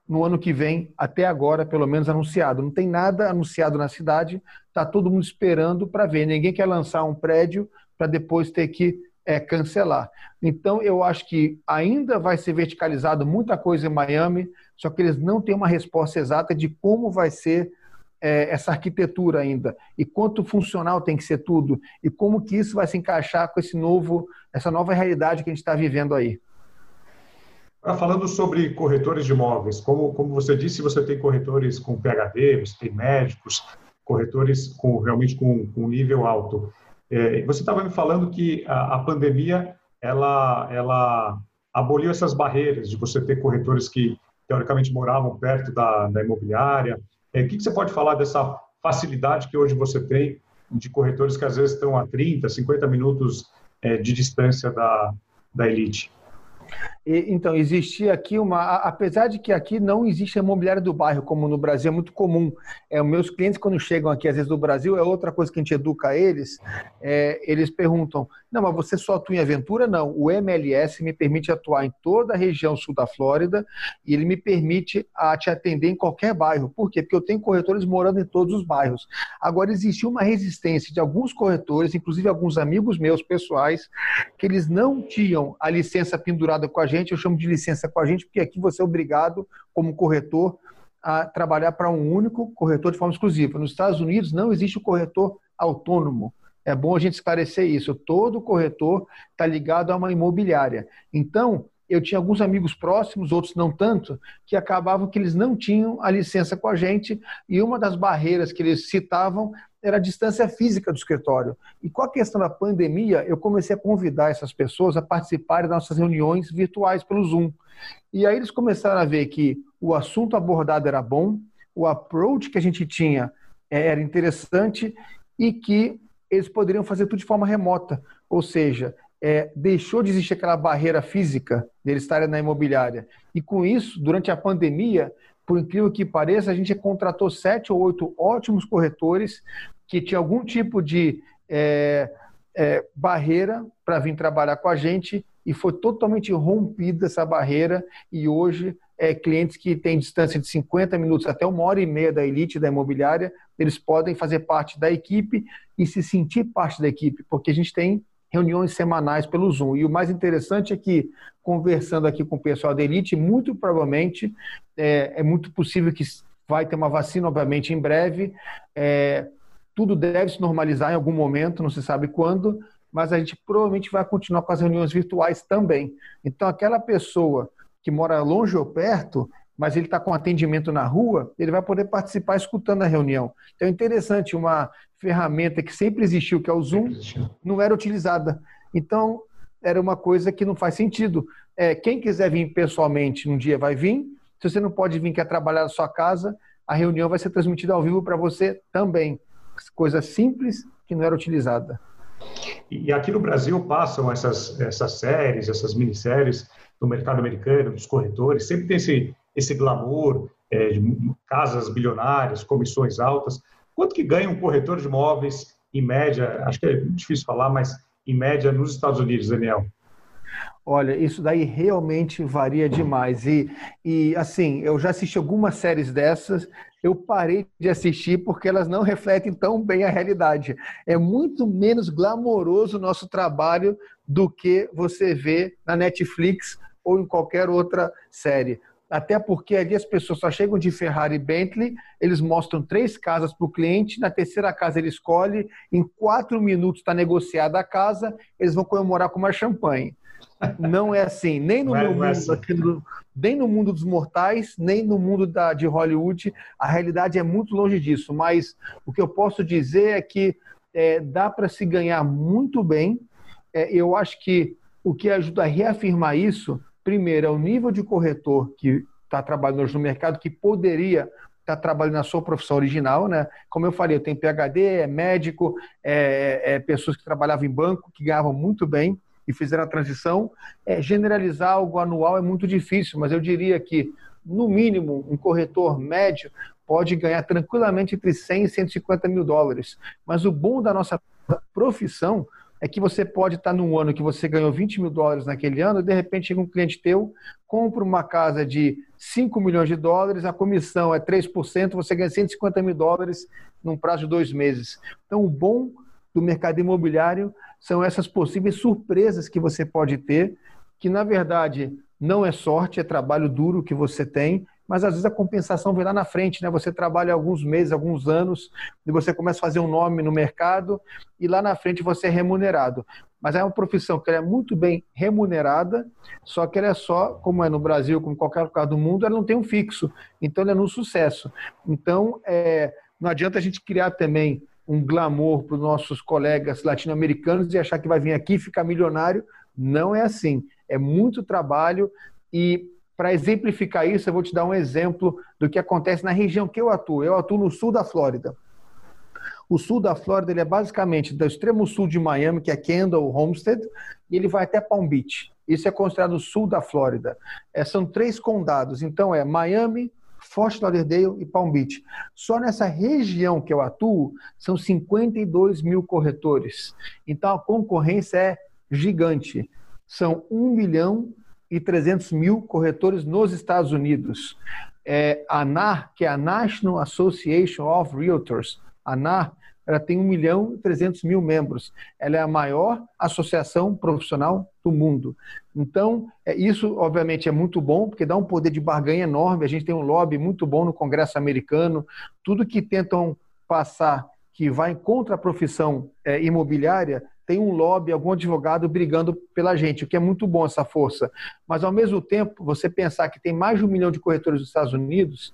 no ano que vem, até agora, pelo menos anunciado. Não tem nada anunciado na cidade, está todo mundo esperando para ver. Ninguém quer lançar um prédio para depois ter que é, cancelar. Então, eu acho que ainda vai ser verticalizado muita coisa em Miami, só que eles não têm uma resposta exata de como vai ser é, essa arquitetura ainda e quanto funcional tem que ser tudo e como que isso vai se encaixar com esse novo, essa nova realidade que a gente está vivendo aí. falando sobre corretores de imóveis, como, como você disse, você tem corretores com PhD, você tem médicos, corretores com realmente com, com nível alto. É, você estava me falando que a, a pandemia ela, ela aboliu essas barreiras de você ter corretores que teoricamente moravam perto da, da imobiliária, é, o que, que você pode falar dessa facilidade que hoje você tem de corretores que às vezes estão a 30, 50 minutos é, de distância da, da elite? Então, existia aqui uma. Apesar de que aqui não existe a imobiliária do bairro, como no Brasil é muito comum. É, meus clientes, quando chegam aqui, às vezes do Brasil, é outra coisa que a gente educa eles. É, eles perguntam: não, mas você só atua em aventura? Não. O MLS me permite atuar em toda a região sul da Flórida e ele me permite a te atender em qualquer bairro. Por quê? Porque eu tenho corretores morando em todos os bairros. Agora, existiu uma resistência de alguns corretores, inclusive alguns amigos meus pessoais, que eles não tinham a licença pendurada com a gente. Eu chamo de licença com a gente, porque aqui você é obrigado, como corretor, a trabalhar para um único corretor de forma exclusiva. Nos Estados Unidos não existe o corretor autônomo. É bom a gente esclarecer isso. Todo corretor está ligado a uma imobiliária. Então, eu tinha alguns amigos próximos, outros não tanto, que acabavam que eles não tinham a licença com a gente e uma das barreiras que eles citavam era a distância física do escritório. E com a questão da pandemia, eu comecei a convidar essas pessoas a participarem das nossas reuniões virtuais pelo Zoom. E aí eles começaram a ver que o assunto abordado era bom, o approach que a gente tinha eh, era interessante e que eles poderiam fazer tudo de forma remota. Ou seja, é, deixou de existir aquela barreira física deles estarem na imobiliária. E com isso, durante a pandemia, por incrível que pareça, a gente contratou sete ou oito ótimos corretores que tinham algum tipo de é, é, barreira para vir trabalhar com a gente e foi totalmente rompida essa barreira e hoje é, clientes que têm distância de 50 minutos até uma hora e meia da elite da imobiliária, eles podem fazer parte da equipe e se sentir parte da equipe, porque a gente tem reuniões semanais pelo Zoom. E o mais interessante é que, conversando aqui com o pessoal da elite, muito provavelmente é, é muito possível que vai ter uma vacina, obviamente, em breve. É, tudo deve se normalizar em algum momento, não se sabe quando, mas a gente provavelmente vai continuar com as reuniões virtuais também. Então, aquela pessoa que mora longe ou perto, mas ele está com atendimento na rua, ele vai poder participar escutando a reunião. Então é interessante, uma ferramenta que sempre existiu, que é o Zoom, não era utilizada. Então, era uma coisa que não faz sentido. É, quem quiser vir pessoalmente um dia vai vir. Se você não pode vir, quer trabalhar na sua casa, a reunião vai ser transmitida ao vivo para você também. Coisa simples que não era utilizada. E aqui no Brasil passam essas, essas séries, essas minisséries, no mercado americano, dos corretores, sempre tem esse, esse glamour é, de casas bilionárias, comissões altas. Quanto que ganha um corretor de imóveis, em média, acho que é difícil falar, mas em média nos Estados Unidos, Daniel? Olha, isso daí realmente varia demais. E, e assim, eu já assisti algumas séries dessas, eu parei de assistir porque elas não refletem tão bem a realidade. É muito menos glamouroso o nosso trabalho do que você vê na Netflix ou em qualquer outra série. Até porque ali as pessoas só chegam de Ferrari e Bentley, eles mostram três casas para o cliente, na terceira casa ele escolhe, em quatro minutos está negociada a casa, eles vão comemorar com uma champanhe. Não é assim, nem no, é, meu é mundo, assim. no, nem no mundo dos mortais, nem no mundo da, de Hollywood, a realidade é muito longe disso. Mas o que eu posso dizer é que é, dá para se ganhar muito bem. É, eu acho que o que ajuda a reafirmar isso Primeiro, é o nível de corretor que está trabalhando hoje no mercado que poderia estar tá trabalhando na sua profissão original, né? Como eu falei, eu tenho PhD, é médico, é, é pessoas que trabalhavam em banco, que ganhavam muito bem e fizeram a transição. É, generalizar algo anual é muito difícil, mas eu diria que, no mínimo, um corretor médio pode ganhar tranquilamente entre 100 e 150 mil dólares. Mas o bom da nossa profissão é que você pode estar num ano que você ganhou 20 mil dólares naquele ano, e de repente chega um cliente teu, compra uma casa de 5 milhões de dólares, a comissão é 3%, você ganha 150 mil dólares num prazo de dois meses. Então, o bom do mercado imobiliário são essas possíveis surpresas que você pode ter, que na verdade não é sorte, é trabalho duro que você tem, mas às vezes a compensação vem lá na frente, né? Você trabalha alguns meses, alguns anos, e você começa a fazer um nome no mercado, e lá na frente você é remunerado. Mas é uma profissão que é muito bem remunerada, só que ela é só, como é no Brasil, como em qualquer lugar do mundo, ela não tem um fixo. Então ela é no sucesso. Então, é, não adianta a gente criar também um glamour para os nossos colegas latino-americanos e achar que vai vir aqui e ficar milionário. Não é assim. É muito trabalho e para exemplificar isso, eu vou te dar um exemplo do que acontece na região que eu atuo. Eu atuo no sul da Flórida. O sul da Flórida ele é basicamente do extremo sul de Miami, que é Kendall, Homestead, e ele vai até Palm Beach. Isso é considerado o sul da Flórida. É, são três condados, então é Miami, Fort Lauderdale e Palm Beach. Só nessa região que eu atuo, são 52 mil corretores. Então a concorrência é gigante. São 1 milhão e 300 mil corretores nos Estados Unidos. É, a NAR, que é a National Association of Realtors, a NAR, ela tem 1 milhão e 300 mil membros. Ela é a maior associação profissional do mundo. Então, é, isso obviamente é muito bom, porque dá um poder de barganha enorme. A gente tem um lobby muito bom no Congresso americano. Tudo que tentam passar que vai contra a profissão é, imobiliária, tem um lobby, algum advogado brigando pela gente, o que é muito bom essa força. Mas, ao mesmo tempo, você pensar que tem mais de um milhão de corretores nos Estados Unidos,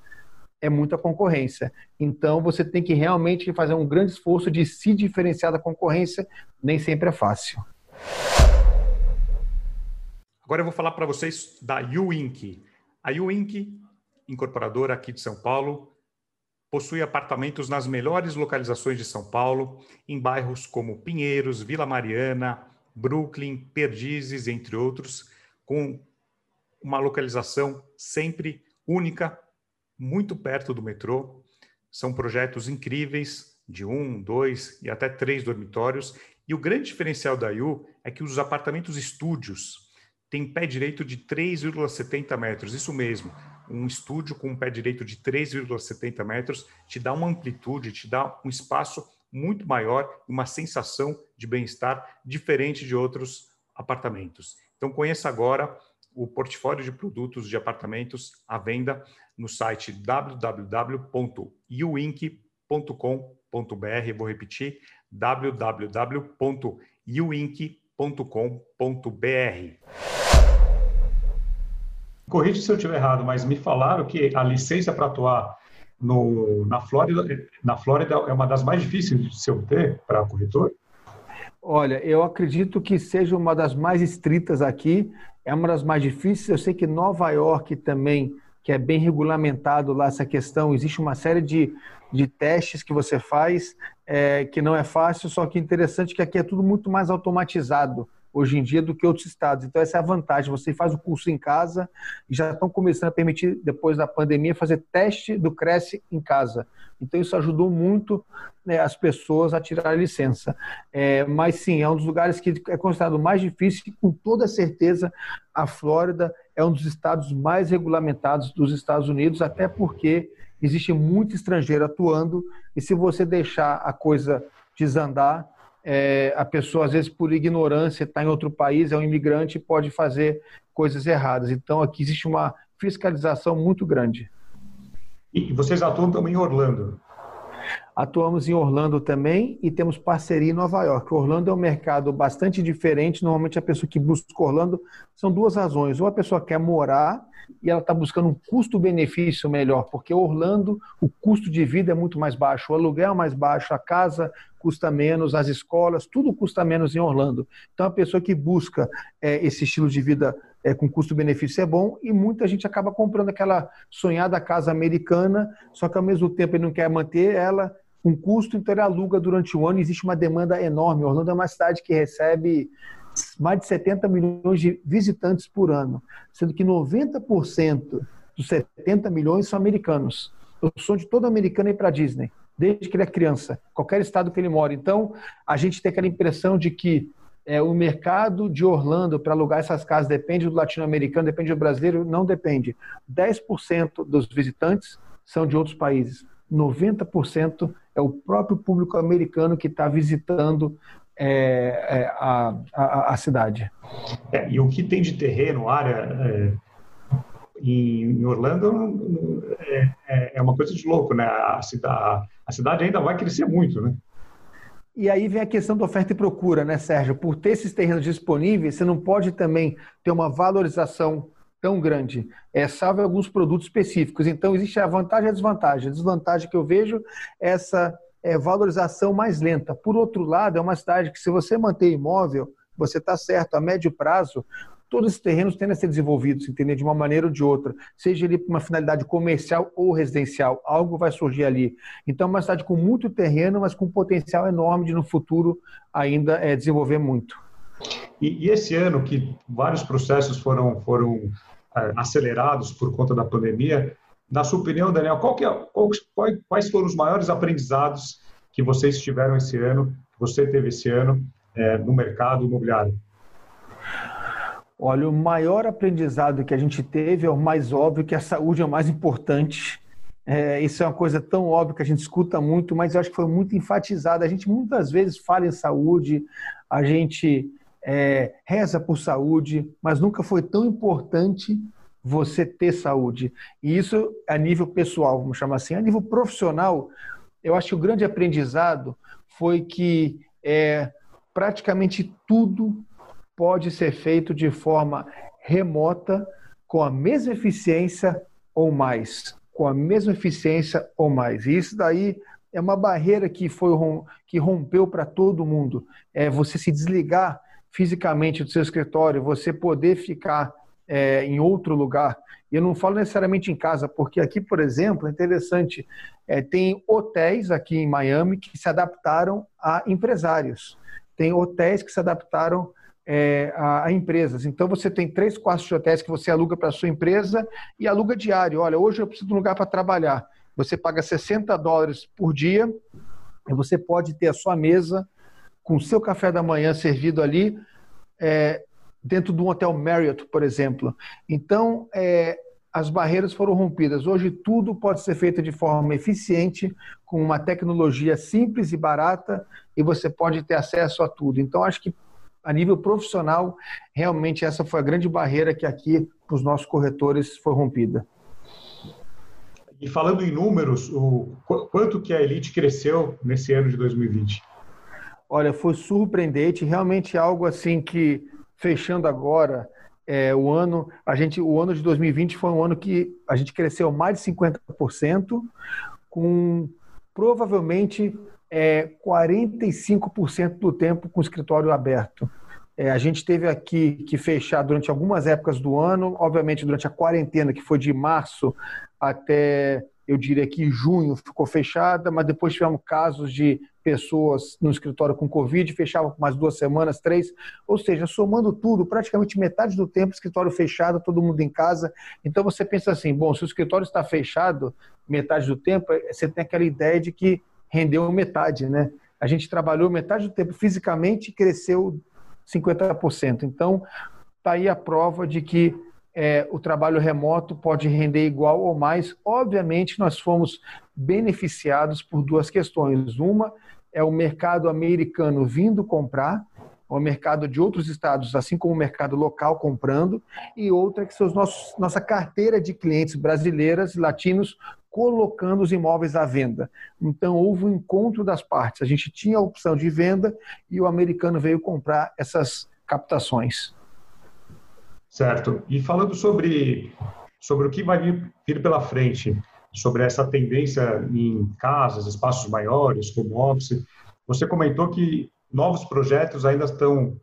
é muita concorrência. Então, você tem que realmente fazer um grande esforço de se diferenciar da concorrência, nem sempre é fácil. Agora eu vou falar para vocês da Uink. A Uink, incorporadora aqui de São Paulo, possui apartamentos nas melhores localizações de São Paulo, em bairros como Pinheiros, Vila Mariana, Brooklyn, Perdizes, entre outros, com uma localização sempre única, muito perto do metrô. São projetos incríveis, de um, dois e até três dormitórios. E o grande diferencial da IU é que os apartamentos estúdios têm pé direito de 3,70 metros, isso mesmo um estúdio com um pé direito de 3,70 metros te dá uma amplitude, te dá um espaço muito maior, uma sensação de bem-estar diferente de outros apartamentos. Então conheça agora o portfólio de produtos de apartamentos à venda no site www.uinc.com.br. Vou repetir: www.uinc.com.br. Corrija se eu estiver errado, mas me falaram que a licença para atuar no, na, Flórida, na Flórida é uma das mais difíceis de se obter para corretor? Olha, eu acredito que seja uma das mais estritas aqui, é uma das mais difíceis. Eu sei que Nova York também, que é bem regulamentado lá essa questão, existe uma série de, de testes que você faz, é, que não é fácil, só que interessante que aqui é tudo muito mais automatizado hoje em dia do que outros estados. Então, essa é a vantagem. Você faz o curso em casa e já estão começando a permitir, depois da pandemia, fazer teste do Cresce em casa. Então, isso ajudou muito né, as pessoas a tirar a licença. É, mas, sim, é um dos lugares que é considerado mais difícil e, com toda certeza, a Flórida é um dos estados mais regulamentados dos Estados Unidos, até porque existe muito estrangeiro atuando e se você deixar a coisa desandar, é, a pessoa, às vezes, por ignorância, está em outro país, é um imigrante e pode fazer coisas erradas. Então, aqui existe uma fiscalização muito grande. E vocês atuam também em Orlando? Atuamos em Orlando também e temos parceria em Nova York. Orlando é um mercado bastante diferente. Normalmente, a pessoa que busca Orlando são duas razões. Ou a pessoa quer morar e ela está buscando um custo-benefício melhor, porque Orlando, o custo de vida é muito mais baixo, o aluguel é mais baixo, a casa custa menos, as escolas, tudo custa menos em Orlando. Então, a pessoa que busca é, esse estilo de vida é, com custo-benefício é bom e muita gente acaba comprando aquela sonhada casa americana, só que ao mesmo tempo ele não quer manter ela com custo, então ele aluga durante o ano. Existe uma demanda enorme. Orlando é uma cidade que recebe mais de 70 milhões de visitantes por ano, sendo que 90% dos 70 milhões são americanos. O sonho de todo americano é ir para Disney, desde que ele é criança, qualquer estado que ele mora. Então, a gente tem aquela impressão de que é, o mercado de Orlando para alugar essas casas depende do latino-americano, depende do brasileiro, não depende. 10% dos visitantes são de outros países. 90% é o próprio público americano que está visitando é, é, a, a, a, cidade. É, e o que tem de terreno, área é, em, Orlando é, é, uma coisa de louco, né? A cidade, a cidade ainda vai crescer muito, né? E aí vem a questão da oferta e procura, né, Sérgio? Por ter esses terrenos disponíveis, você não pode também ter uma valorização tão grande, é, salvo alguns produtos específicos. Então, existe a vantagem e a desvantagem. A desvantagem que eu vejo é essa é, valorização mais lenta. Por outro lado, é uma cidade que, se você manter imóvel, você está certo, a médio prazo, todos esses terrenos tendem a ser desenvolvidos, entender de uma maneira ou de outra, seja ele para uma finalidade comercial ou residencial, algo vai surgir ali. Então, é uma cidade com muito terreno, mas com potencial enorme de no futuro ainda é, desenvolver muito. E, e, esse ano que vários processos foram foram acelerados por conta da pandemia, na sua opinião, Daniel, qual é, qual, quais foram os maiores aprendizados que vocês tiveram esse ano, que você teve esse ano é, no mercado imobiliário? Olha, o maior aprendizado que a gente teve é o mais óbvio, que a saúde é o mais importante. É, isso é uma coisa tão óbvia que a gente escuta muito, mas eu acho que foi muito enfatizado. A gente muitas vezes fala em saúde, a gente é, reza por saúde, mas nunca foi tão importante você ter saúde. E isso a nível pessoal, vamos chamar assim. A nível profissional, eu acho que o grande aprendizado foi que é, praticamente tudo pode ser feito de forma remota, com a mesma eficiência ou mais. Com a mesma eficiência ou mais. E isso daí é uma barreira que foi que rompeu para todo mundo. É você se desligar fisicamente do seu escritório, você poder ficar é, em outro lugar. Eu não falo necessariamente em casa, porque aqui, por exemplo, é interessante, é, tem hotéis aqui em Miami que se adaptaram a empresários. Tem hotéis que se adaptaram é, a, a, empresas. Então você tem três quartos de hotéis que você aluga para sua empresa e aluga diário. Olha, hoje eu preciso de um lugar para trabalhar. Você paga 60 dólares por dia e você pode ter a sua mesa com o seu café da manhã servido ali é, dentro de um hotel Marriott, por exemplo. Então, é, as barreiras foram rompidas. Hoje tudo pode ser feito de forma eficiente, com uma tecnologia simples e barata, e você pode ter acesso a tudo. Então, acho que a nível profissional, realmente essa foi a grande barreira que aqui para os nossos corretores foi rompida. E falando em números, o quanto que a Elite cresceu nesse ano de 2020? Olha, foi surpreendente, realmente algo assim que fechando agora é, o ano, a gente, o ano de 2020 foi um ano que a gente cresceu mais de 50%, com provavelmente é, 45% do tempo com o escritório aberto. É, a gente teve aqui que fechar durante algumas épocas do ano, obviamente durante a quarentena, que foi de março até, eu diria que junho ficou fechada, mas depois tivemos casos de pessoas no escritório com Covid, fechava por mais duas semanas, três. Ou seja, somando tudo, praticamente metade do tempo, escritório fechado, todo mundo em casa. Então você pensa assim: bom, se o escritório está fechado metade do tempo, você tem aquela ideia de que rendeu metade, né? A gente trabalhou metade do tempo fisicamente e cresceu 50%. Então, está aí a prova de que é, o trabalho remoto pode render igual ou mais. Obviamente, nós fomos beneficiados por duas questões. Uma é o mercado americano vindo comprar, o mercado de outros estados, assim como o mercado local comprando, e outra é que são os nossos, nossa carteira de clientes brasileiras e latinos colocando os imóveis à venda. Então, houve um encontro das partes. A gente tinha a opção de venda e o americano veio comprar essas captações. Certo. E falando sobre, sobre o que vai vir, vir pela frente, sobre essa tendência em casas, espaços maiores, como office, você comentou que novos projetos ainda estão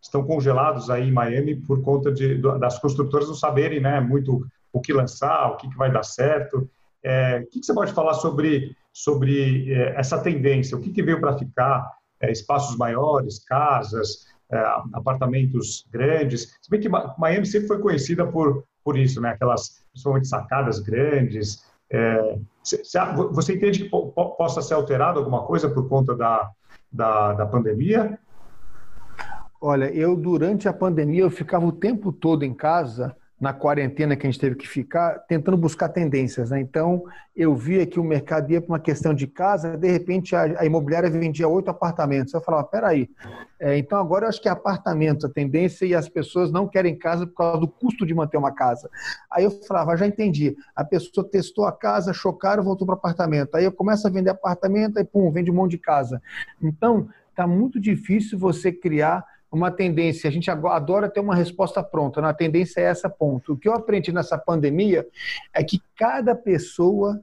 estão congelados aí em Miami por conta de, das construtoras não saberem né, muito o que lançar, o que, que vai dar certo. É, o que, você pode falar sobre, sobre é, essa tendência? O que, que veio para ficar? É, espaços maiores, casas, apartamentos grandes. Se bem que Miami sempre foi conhecida por, por isso, né? aquelas principalmente sacadas grandes. É, você entende que possa ser alterado alguma coisa por conta da, da, da pandemia? Olha, eu durante a pandemia eu ficava o tempo todo em casa na quarentena que a gente teve que ficar, tentando buscar tendências. Né? Então, eu via que o mercado ia para uma questão de casa, de repente a, a imobiliária vendia oito apartamentos. Eu falava, peraí, é, então agora eu acho que é apartamento a tendência e as pessoas não querem casa por causa do custo de manter uma casa. Aí eu falava, já entendi. A pessoa testou a casa, chocaram, voltou para apartamento. Aí eu começo a vender apartamento, aí pum, vende um monte de casa. Então, está muito difícil você criar uma tendência, a gente adora ter uma resposta pronta, né? tendência é essa ponto. O que eu aprendi nessa pandemia é que cada pessoa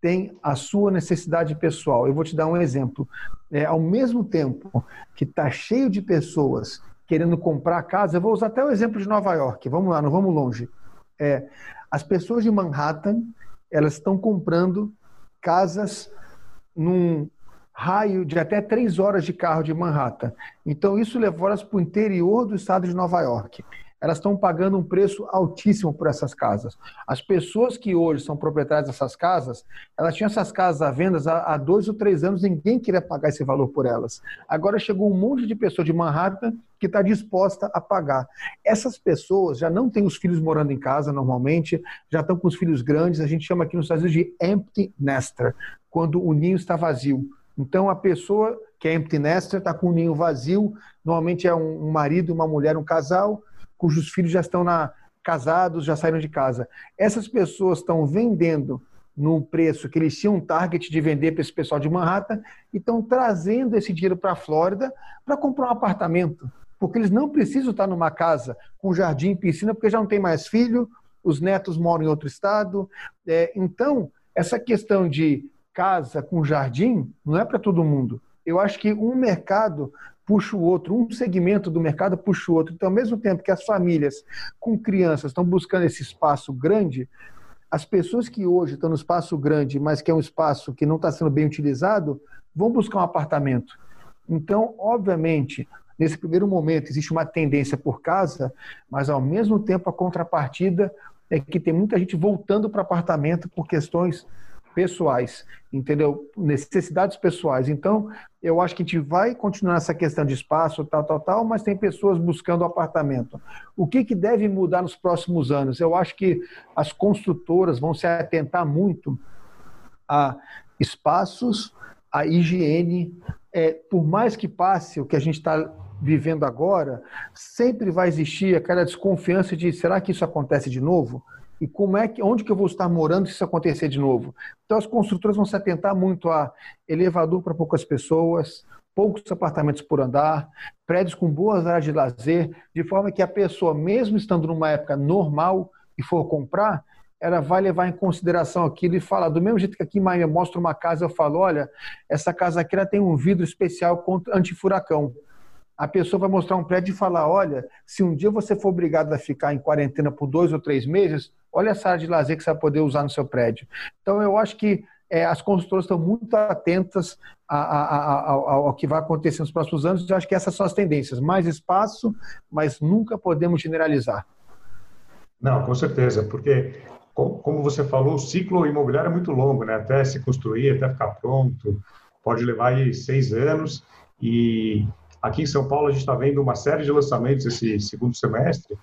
tem a sua necessidade pessoal. Eu vou te dar um exemplo. É, ao mesmo tempo que está cheio de pessoas querendo comprar casa. Eu vou usar até o exemplo de Nova York. Vamos lá, não vamos longe. É, as pessoas de Manhattan elas estão comprando casas num raio de até três horas de carro de Manhattan. Então, isso levou elas para o interior do estado de Nova York elas estão pagando um preço altíssimo por essas casas. As pessoas que hoje são proprietárias dessas casas, elas tinham essas casas à venda há, dois ou três anos, ninguém queria pagar esse valor por elas. Agora chegou um monte de pessoa de Manhattan que está disposta a pagar. Essas pessoas já não têm os filhos morando em casa normalmente, já estão com os filhos grandes, a gente chama aqui nos Estados Unidos de empty nester, quando o ninho está vazio. Então, a pessoa que é empty nester está com o ninho vazio, normalmente é um marido, uma mulher, um casal, cujos filhos já estão na, casados, já saíram de casa. Essas pessoas estão vendendo no preço que eles tinham um target de vender para esse pessoal de Manhattan e estão trazendo esse dinheiro para a Flórida para comprar um apartamento. Porque eles não precisam estar numa casa com jardim e piscina, porque já não tem mais filho, os netos moram em outro estado. É, então, essa questão de casa com jardim não é para todo mundo. Eu acho que um mercado puxa o outro, um segmento do mercado puxa o outro. Então, ao mesmo tempo que as famílias com crianças estão buscando esse espaço grande, as pessoas que hoje estão no espaço grande, mas que é um espaço que não está sendo bem utilizado, vão buscar um apartamento. Então, obviamente, nesse primeiro momento existe uma tendência por casa, mas ao mesmo tempo a contrapartida é que tem muita gente voltando para apartamento por questões pessoais, entendeu? Necessidades pessoais. Então, eu acho que a gente vai continuar essa questão de espaço, tal, tal, tal, mas tem pessoas buscando apartamento. O que, que deve mudar nos próximos anos? Eu acho que as construtoras vão se atentar muito a espaços, a higiene. É, por mais que passe o que a gente está vivendo agora, sempre vai existir aquela desconfiança de será que isso acontece de novo? E como é que, onde que eu vou estar morando se isso acontecer de novo. Então as construtoras vão se atentar muito a elevador para poucas pessoas, poucos apartamentos por andar, prédios com boas áreas de lazer, de forma que a pessoa, mesmo estando numa época normal e for comprar, ela vai levar em consideração aquilo e falar, do mesmo jeito que aqui em Miami eu mostro uma casa, eu falo, olha, essa casa aqui ela tem um vidro especial contra antifuracão a pessoa vai mostrar um prédio e falar: olha, se um dia você for obrigado a ficar em quarentena por dois ou três meses, olha essa área de lazer que você vai poder usar no seu prédio. Então, eu acho que é, as construtoras estão muito atentas a, a, a, ao, que vai acontecer nos próximos anos. Eu acho que essas são as tendências: mais espaço, mas nunca podemos generalizar. Não, com certeza, porque, como você falou, o ciclo imobiliário é muito longo, né? até se construir, até ficar pronto, pode levar aí seis anos. E Aqui em São Paulo, a gente está vendo uma série de lançamentos esse segundo semestre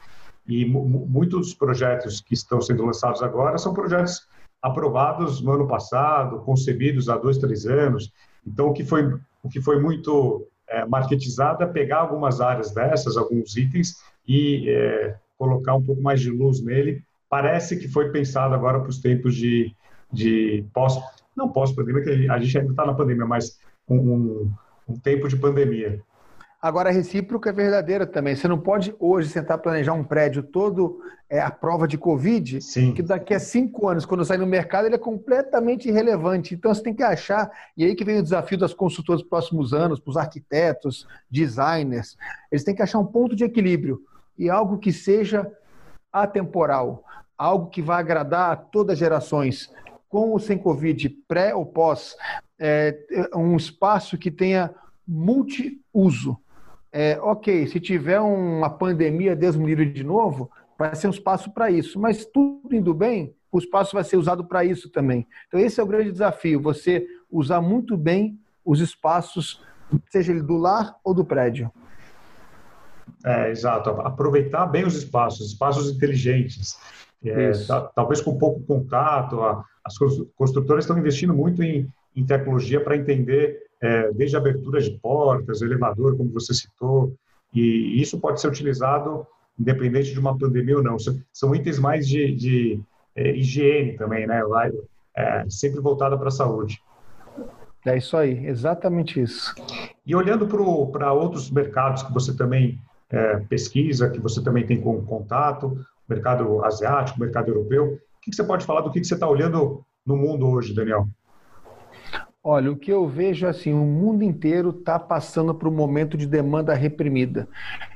e muitos projetos que estão sendo lançados agora são projetos aprovados no ano passado, concebidos há dois, três anos. Então, o que foi, o que foi muito é, marketizado é pegar algumas áreas dessas, alguns itens, e é, colocar um pouco mais de luz nele. Parece que foi pensado agora para os tempos de, de pós, não pós-pandemia, que a gente ainda está na pandemia, mas um, um, um tempo de pandemia. Agora, a recíproca é verdadeira também. Você não pode hoje sentar planejar um prédio todo é, à prova de Covid, Sim. que daqui a cinco anos, quando sair no mercado, ele é completamente irrelevante. Então, você tem que achar, e aí que vem o desafio das consultoras dos próximos anos, para os arquitetos, designers, eles têm que achar um ponto de equilíbrio e algo que seja atemporal, algo que vá agradar a todas as gerações, com ou sem Covid, pré ou pós, é, um espaço que tenha multiuso é, ok, se tiver uma pandemia, Deus me livre de novo, vai ser um espaço para isso. Mas tudo indo bem, o espaço vai ser usado para isso também. Então, esse é o grande desafio: você usar muito bem os espaços, seja ele do lar ou do prédio. É, exato. Aproveitar bem os espaços, espaços inteligentes. É, talvez com pouco contato. as construtoras estão investindo muito em, em tecnologia para entender é, desde abertura de portas, elevador, como você citou, e isso pode ser utilizado independente de uma pandemia ou não. São itens mais de, de é, higiene também, né? É, sempre voltada para a saúde. É isso aí, exatamente isso. E olhando para outros mercados que você também é, pesquisa, que você também tem com contato, mercado asiático, mercado europeu, o que, que você pode falar do que, que você está olhando no mundo hoje, Daniel? Olha, o que eu vejo assim, o mundo inteiro está passando por um momento de demanda reprimida.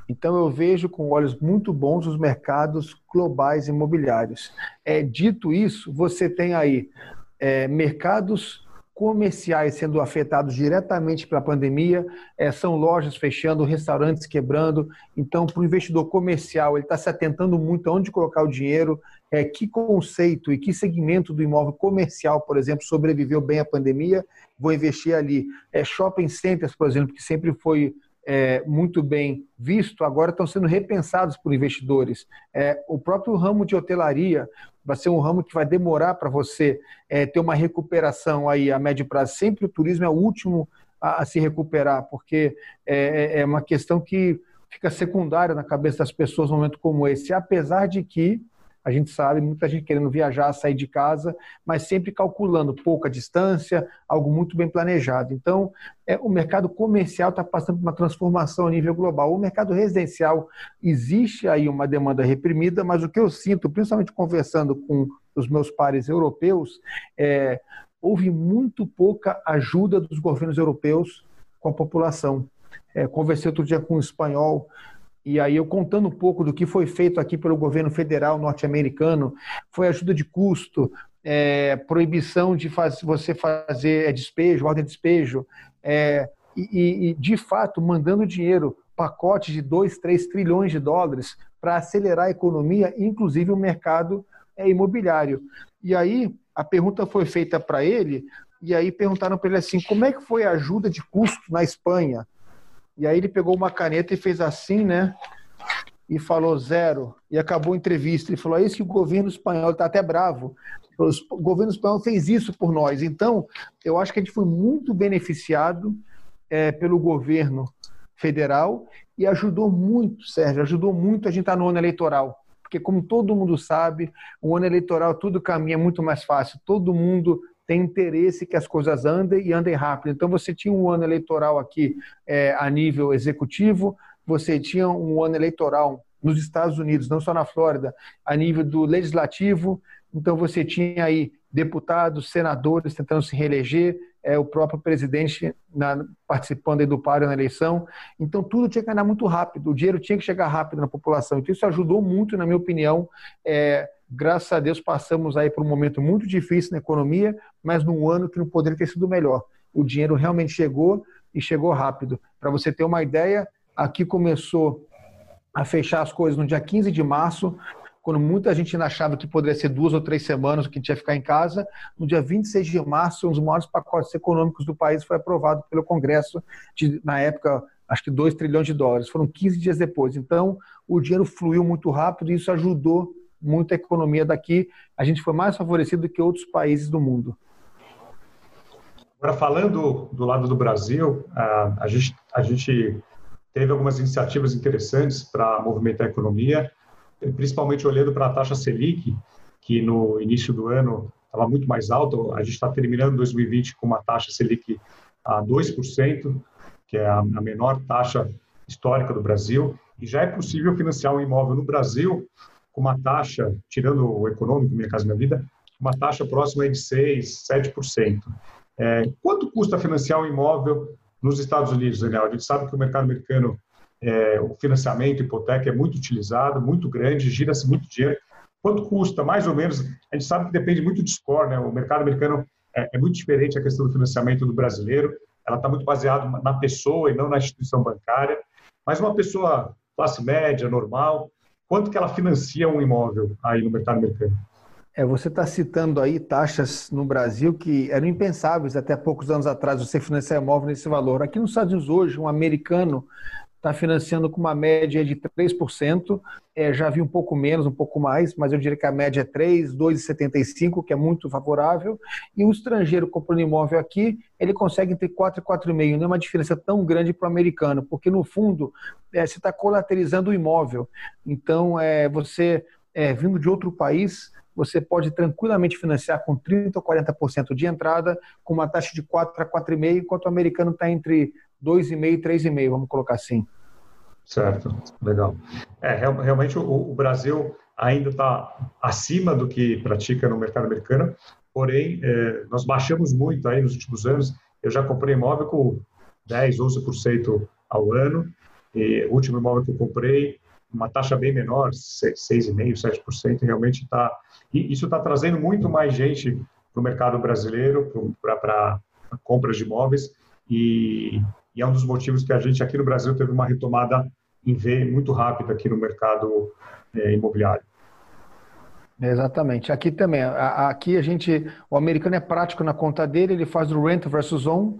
Então eu vejo com olhos muito bons os mercados globais imobiliários. É, dito isso, você tem aí é, mercados comerciais sendo afetados diretamente pela pandemia, é, são lojas fechando, restaurantes quebrando. Então, para o investidor comercial, ele está se atentando muito aonde colocar o dinheiro, é, que conceito e que segmento do imóvel comercial, por exemplo, sobreviveu bem à pandemia, vou investir ali. É, shopping centers, por exemplo, que sempre foi é, muito bem visto, agora estão sendo repensados por investidores. É, o próprio ramo de hotelaria vai ser um ramo que vai demorar para você é, ter uma recuperação aí a médio prazo. Sempre o turismo é o último a, a se recuperar, porque é, é, é uma questão que fica secundária na cabeça das pessoas num momento como esse, apesar de que a gente sabe, muita gente querendo viajar, sair de casa, mas sempre calculando pouca distância, algo muito bem planejado. Então, é, o mercado comercial está passando por uma transformação a nível global. O mercado residencial existe aí uma demanda reprimida, mas o que eu sinto, principalmente conversando com os meus pares europeus, é, houve muito pouca ajuda dos governos europeus com a população. É, conversei outro dia com um espanhol e aí eu contando um pouco do que foi feito aqui pelo governo federal norte-americano, foi ajuda de custo, é, proibição de faz, você fazer é, despejo, ordem de despejo, é, e, e, de fato mandando dinheiro, pacotes de 2, 3 trilhões de dólares para acelerar a economia, inclusive o mercado é, imobiliário. E aí a pergunta foi feita para ele, e aí perguntaram para ele assim, como é que foi a ajuda de custo na Espanha? E aí ele pegou uma caneta e fez assim, né? E falou zero. E acabou a entrevista. Ele falou: é isso que o governo espanhol está até bravo. O governo espanhol fez isso por nós. Então, eu acho que a gente foi muito beneficiado é, pelo governo federal e ajudou muito, Sérgio, ajudou muito a gente estar tá no ano eleitoral. Porque, como todo mundo sabe, o ano eleitoral tudo caminha muito mais fácil. Todo mundo tem interesse que as coisas andem e andem rápido. Então, você tinha um ano eleitoral aqui é, a nível executivo, você tinha um ano eleitoral nos Estados Unidos, não só na Flórida, a nível do legislativo. Então, você tinha aí deputados, senadores tentando se reeleger, é, o próprio presidente na, participando aí do páreo na eleição. Então, tudo tinha que andar muito rápido, o dinheiro tinha que chegar rápido na população. Então, isso ajudou muito, na minha opinião, é, graças a Deus passamos aí por um momento muito difícil na economia, mas num ano que não poderia ter sido melhor. O dinheiro realmente chegou e chegou rápido. Para você ter uma ideia, aqui começou a fechar as coisas no dia 15 de março, quando muita gente ainda achava que poderia ser duas ou três semanas que a gente ia ficar em casa. No dia 26 de março, um dos maiores pacotes econômicos do país foi aprovado pelo Congresso, de, na época, acho que 2 trilhões de dólares. Foram 15 dias depois. Então, o dinheiro fluiu muito rápido e isso ajudou muita economia daqui. A gente foi mais favorecido do que outros países do mundo. Agora, falando do lado do Brasil, a gente, a gente teve algumas iniciativas interessantes para movimentar a economia, principalmente olhando para a taxa Selic, que no início do ano estava muito mais alta. A gente está terminando 2020 com uma taxa Selic a 2%, que é a menor taxa histórica do Brasil, e já é possível financiar um imóvel no Brasil com uma taxa, tirando o econômico, Minha Casa Minha Vida, uma taxa próxima de 6%, 7%. É, quanto custa financiar um imóvel nos Estados Unidos, Daniel? A gente sabe que o mercado americano, é, o financiamento, hipoteca é muito utilizado, muito grande, gira-se muito dinheiro. Quanto custa, mais ou menos? A gente sabe que depende muito de score, né? O mercado americano é, é muito diferente a questão do financiamento do brasileiro. Ela está muito baseada na pessoa e não na instituição bancária. Mas uma pessoa classe média, normal, quanto que ela financia um imóvel aí no mercado americano? É, você está citando aí taxas no Brasil que eram impensáveis até poucos anos atrás você financiar imóvel nesse valor. Aqui nos Estados Unidos hoje, um americano está financiando com uma média de 3%, é, já vi um pouco menos, um pouco mais, mas eu diria que a média é 3, 2,75, que é muito favorável, e o estrangeiro comprando imóvel aqui, ele consegue entre 4 e 4,5, não é uma diferença tão grande para o americano, porque no fundo é, você está colateralizando o imóvel, então é, você, é, vindo de outro país, você pode tranquilamente financiar com 30% ou 40% de entrada, com uma taxa de 4 a 4,5, enquanto o americano está entre 2,5 e 3,5, vamos colocar assim. Certo, legal. É, realmente o, o Brasil ainda está acima do que pratica no mercado americano, porém, é, nós baixamos muito aí nos últimos anos. Eu já comprei imóvel com 10, 11% ao ano, e o último imóvel que eu comprei, uma taxa bem menor, 6,5%, 7%, realmente está. Isso está trazendo muito mais gente para o mercado brasileiro, para compras de imóveis, e, e, é um dos motivos que a gente aqui no Brasil teve uma retomada em V muito rápida aqui no mercado é, imobiliário. Exatamente. Aqui também. Aqui a gente, o americano é prático na conta dele, ele faz o rent versus own,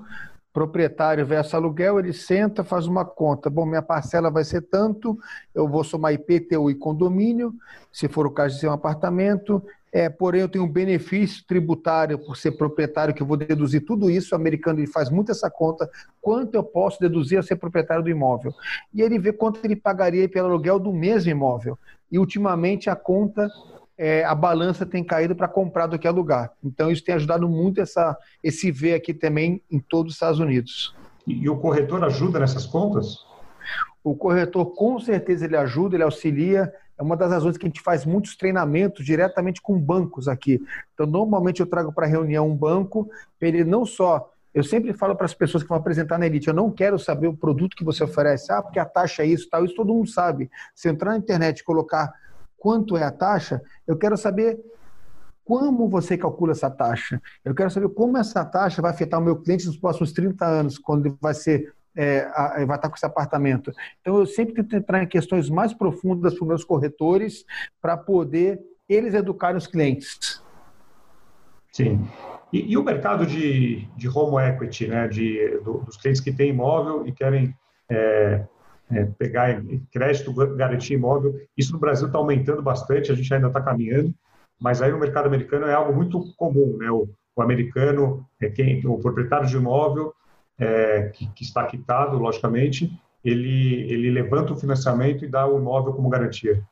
proprietário versus aluguel, ele senta, faz uma conta. Bom, minha parcela vai ser tanto, eu vou somar IPTU e condomínio, se for o caso de ser um apartamento, é, porém eu tenho um benefício tributário por ser proprietário, que eu vou deduzir tudo isso, o americano ele faz muito essa conta, quanto eu posso deduzir a ser proprietário do imóvel. E ele vê quanto ele pagaria pelo aluguel do mesmo imóvel. E ultimamente a conta é, a balança tem caído para comprar do que alugar. Então, isso tem ajudado muito essa, esse V aqui também em todos os Estados Unidos. E, e o corretor ajuda nessas contas? O corretor, com certeza, ele ajuda, ele auxilia. É uma das razões que a gente faz muitos treinamentos diretamente com bancos aqui. Então, normalmente eu trago para reunião um banco, ele não só eu sempre falo para as pessoas que vão apresentar na Elite, eu não quero saber o produto que você oferece, ah, porque a taxa é isso, tal, isso todo mundo sabe. Se entrar na internet e colocar quanto é a taxa, eu quero saber como você calcula essa taxa. Eu quero saber como essa taxa vai afetar o meu cliente nos próximos 30 anos, quando ele vai ser é, vai estar com esse apartamento. Então, eu sempre tento entrar em questões mais profundas para os meus corretores, para poder eles educarem os clientes. Sim. E, e o mercado de, de home equity, né, de, do, dos clientes que têm imóvel e querem é, é, pegar crédito, garantir imóvel. Isso no Brasil está aumentando bastante, a gente ainda está caminhando, mas aí no mercado americano é algo muito comum, né? O, o americano, é quem, o proprietário de imóvel é, que, que, está quitado, logicamente, ele, ele levanta o financiamento e dá o imóvel como garantia.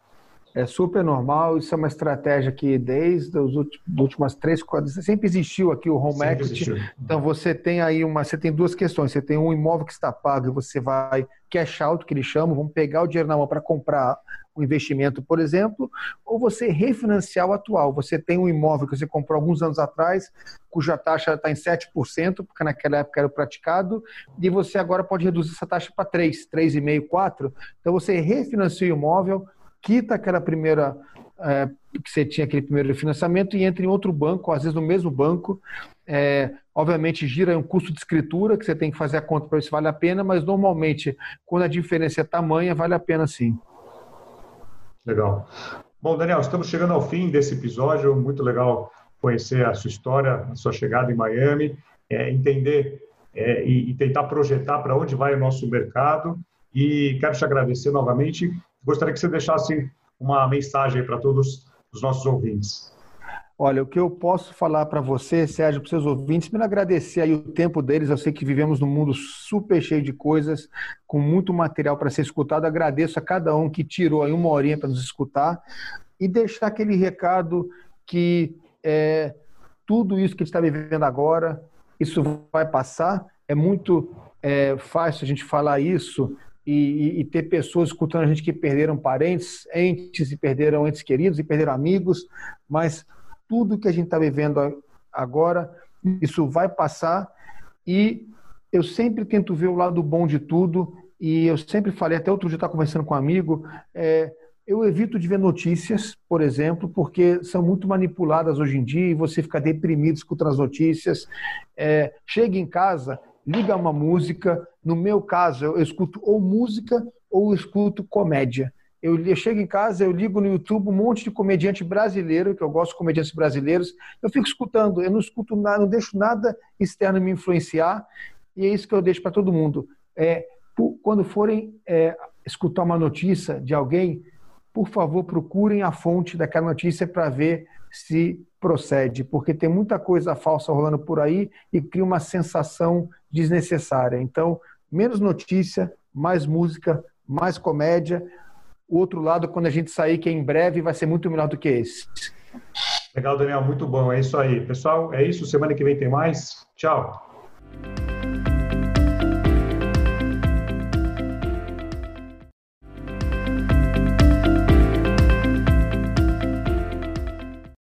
É super normal, isso é uma estratégia que desde as últimas três, quatro, sempre existiu aqui o home sempre equity. Existiu. Então você tem aí uma, você tem duas questões. Você tem um imóvel que está pago e você vai cash out, que eles chamam, vamos pegar o dinheiro na mão para comprar um investimento, por exemplo, ou você refinanciar o atual. Você tem um imóvel que você comprou alguns anos atrás, cuja taxa está em 7%, porque naquela época era praticado, e você agora pode reduzir essa taxa para 3, 3,5%, 4%. Então você refinancia o imóvel, quita aquela primeira é, que você tinha aquele primeiro financiamento e entra em outro banco, às vezes no mesmo banco. É, obviamente gira um custo de escritura que você tem que fazer a conta para ver se vale a pena, mas normalmente quando a diferença é tamanha, vale a pena sim. Legal. Bom, Daniel, estamos chegando ao fim desse episódio. Muito legal conhecer a sua história, a sua chegada em Miami, é, entender é, e, e tentar projetar para onde vai o nosso mercado. E quero te agradecer novamente Gostaria que você deixasse uma mensagem para todos os nossos ouvintes. Olha, o que eu posso falar para você, Sérgio, para os seus ouvintes, primeiro agradecer aí o tempo deles. Eu sei que vivemos num mundo super cheio de coisas, com muito material para ser escutado. Agradeço a cada um que tirou aí uma horinha para nos escutar e deixar aquele recado que é, tudo isso que a gente está vivendo agora, isso vai passar. É muito é, fácil a gente falar isso e, e, ter pessoas escutando a gente que perderam parentes, entes e perderam entes queridos e perderam amigos, mas tudo que a gente está vivendo agora, isso vai passar e eu sempre tento ver o lado bom de tudo e eu sempre falei, até outro dia estava conversando com um amigo, é, eu evito de ver notícias, por exemplo, porque são muito manipuladas hoje em dia e você fica deprimido escutando as notícias. É, chega em casa, liga uma música. No meu caso, eu escuto ou música ou escuto comédia. Eu, eu chego em casa, eu ligo no YouTube um monte de comediante brasileiro, que eu gosto de comediantes brasileiros, eu fico escutando, eu não escuto nada, não deixo nada externo me influenciar, e é isso que eu deixo para todo mundo. É, quando forem é, escutar uma notícia de alguém, por favor, procurem a fonte daquela notícia para ver se procede, porque tem muita coisa falsa rolando por aí e cria uma sensação desnecessária. Então, menos notícia, mais música, mais comédia. O outro lado, quando a gente sair, que é em breve vai ser muito melhor do que esse. Legal, Daniel, muito bom. É isso aí. Pessoal, é isso. Semana que vem tem mais. Tchau.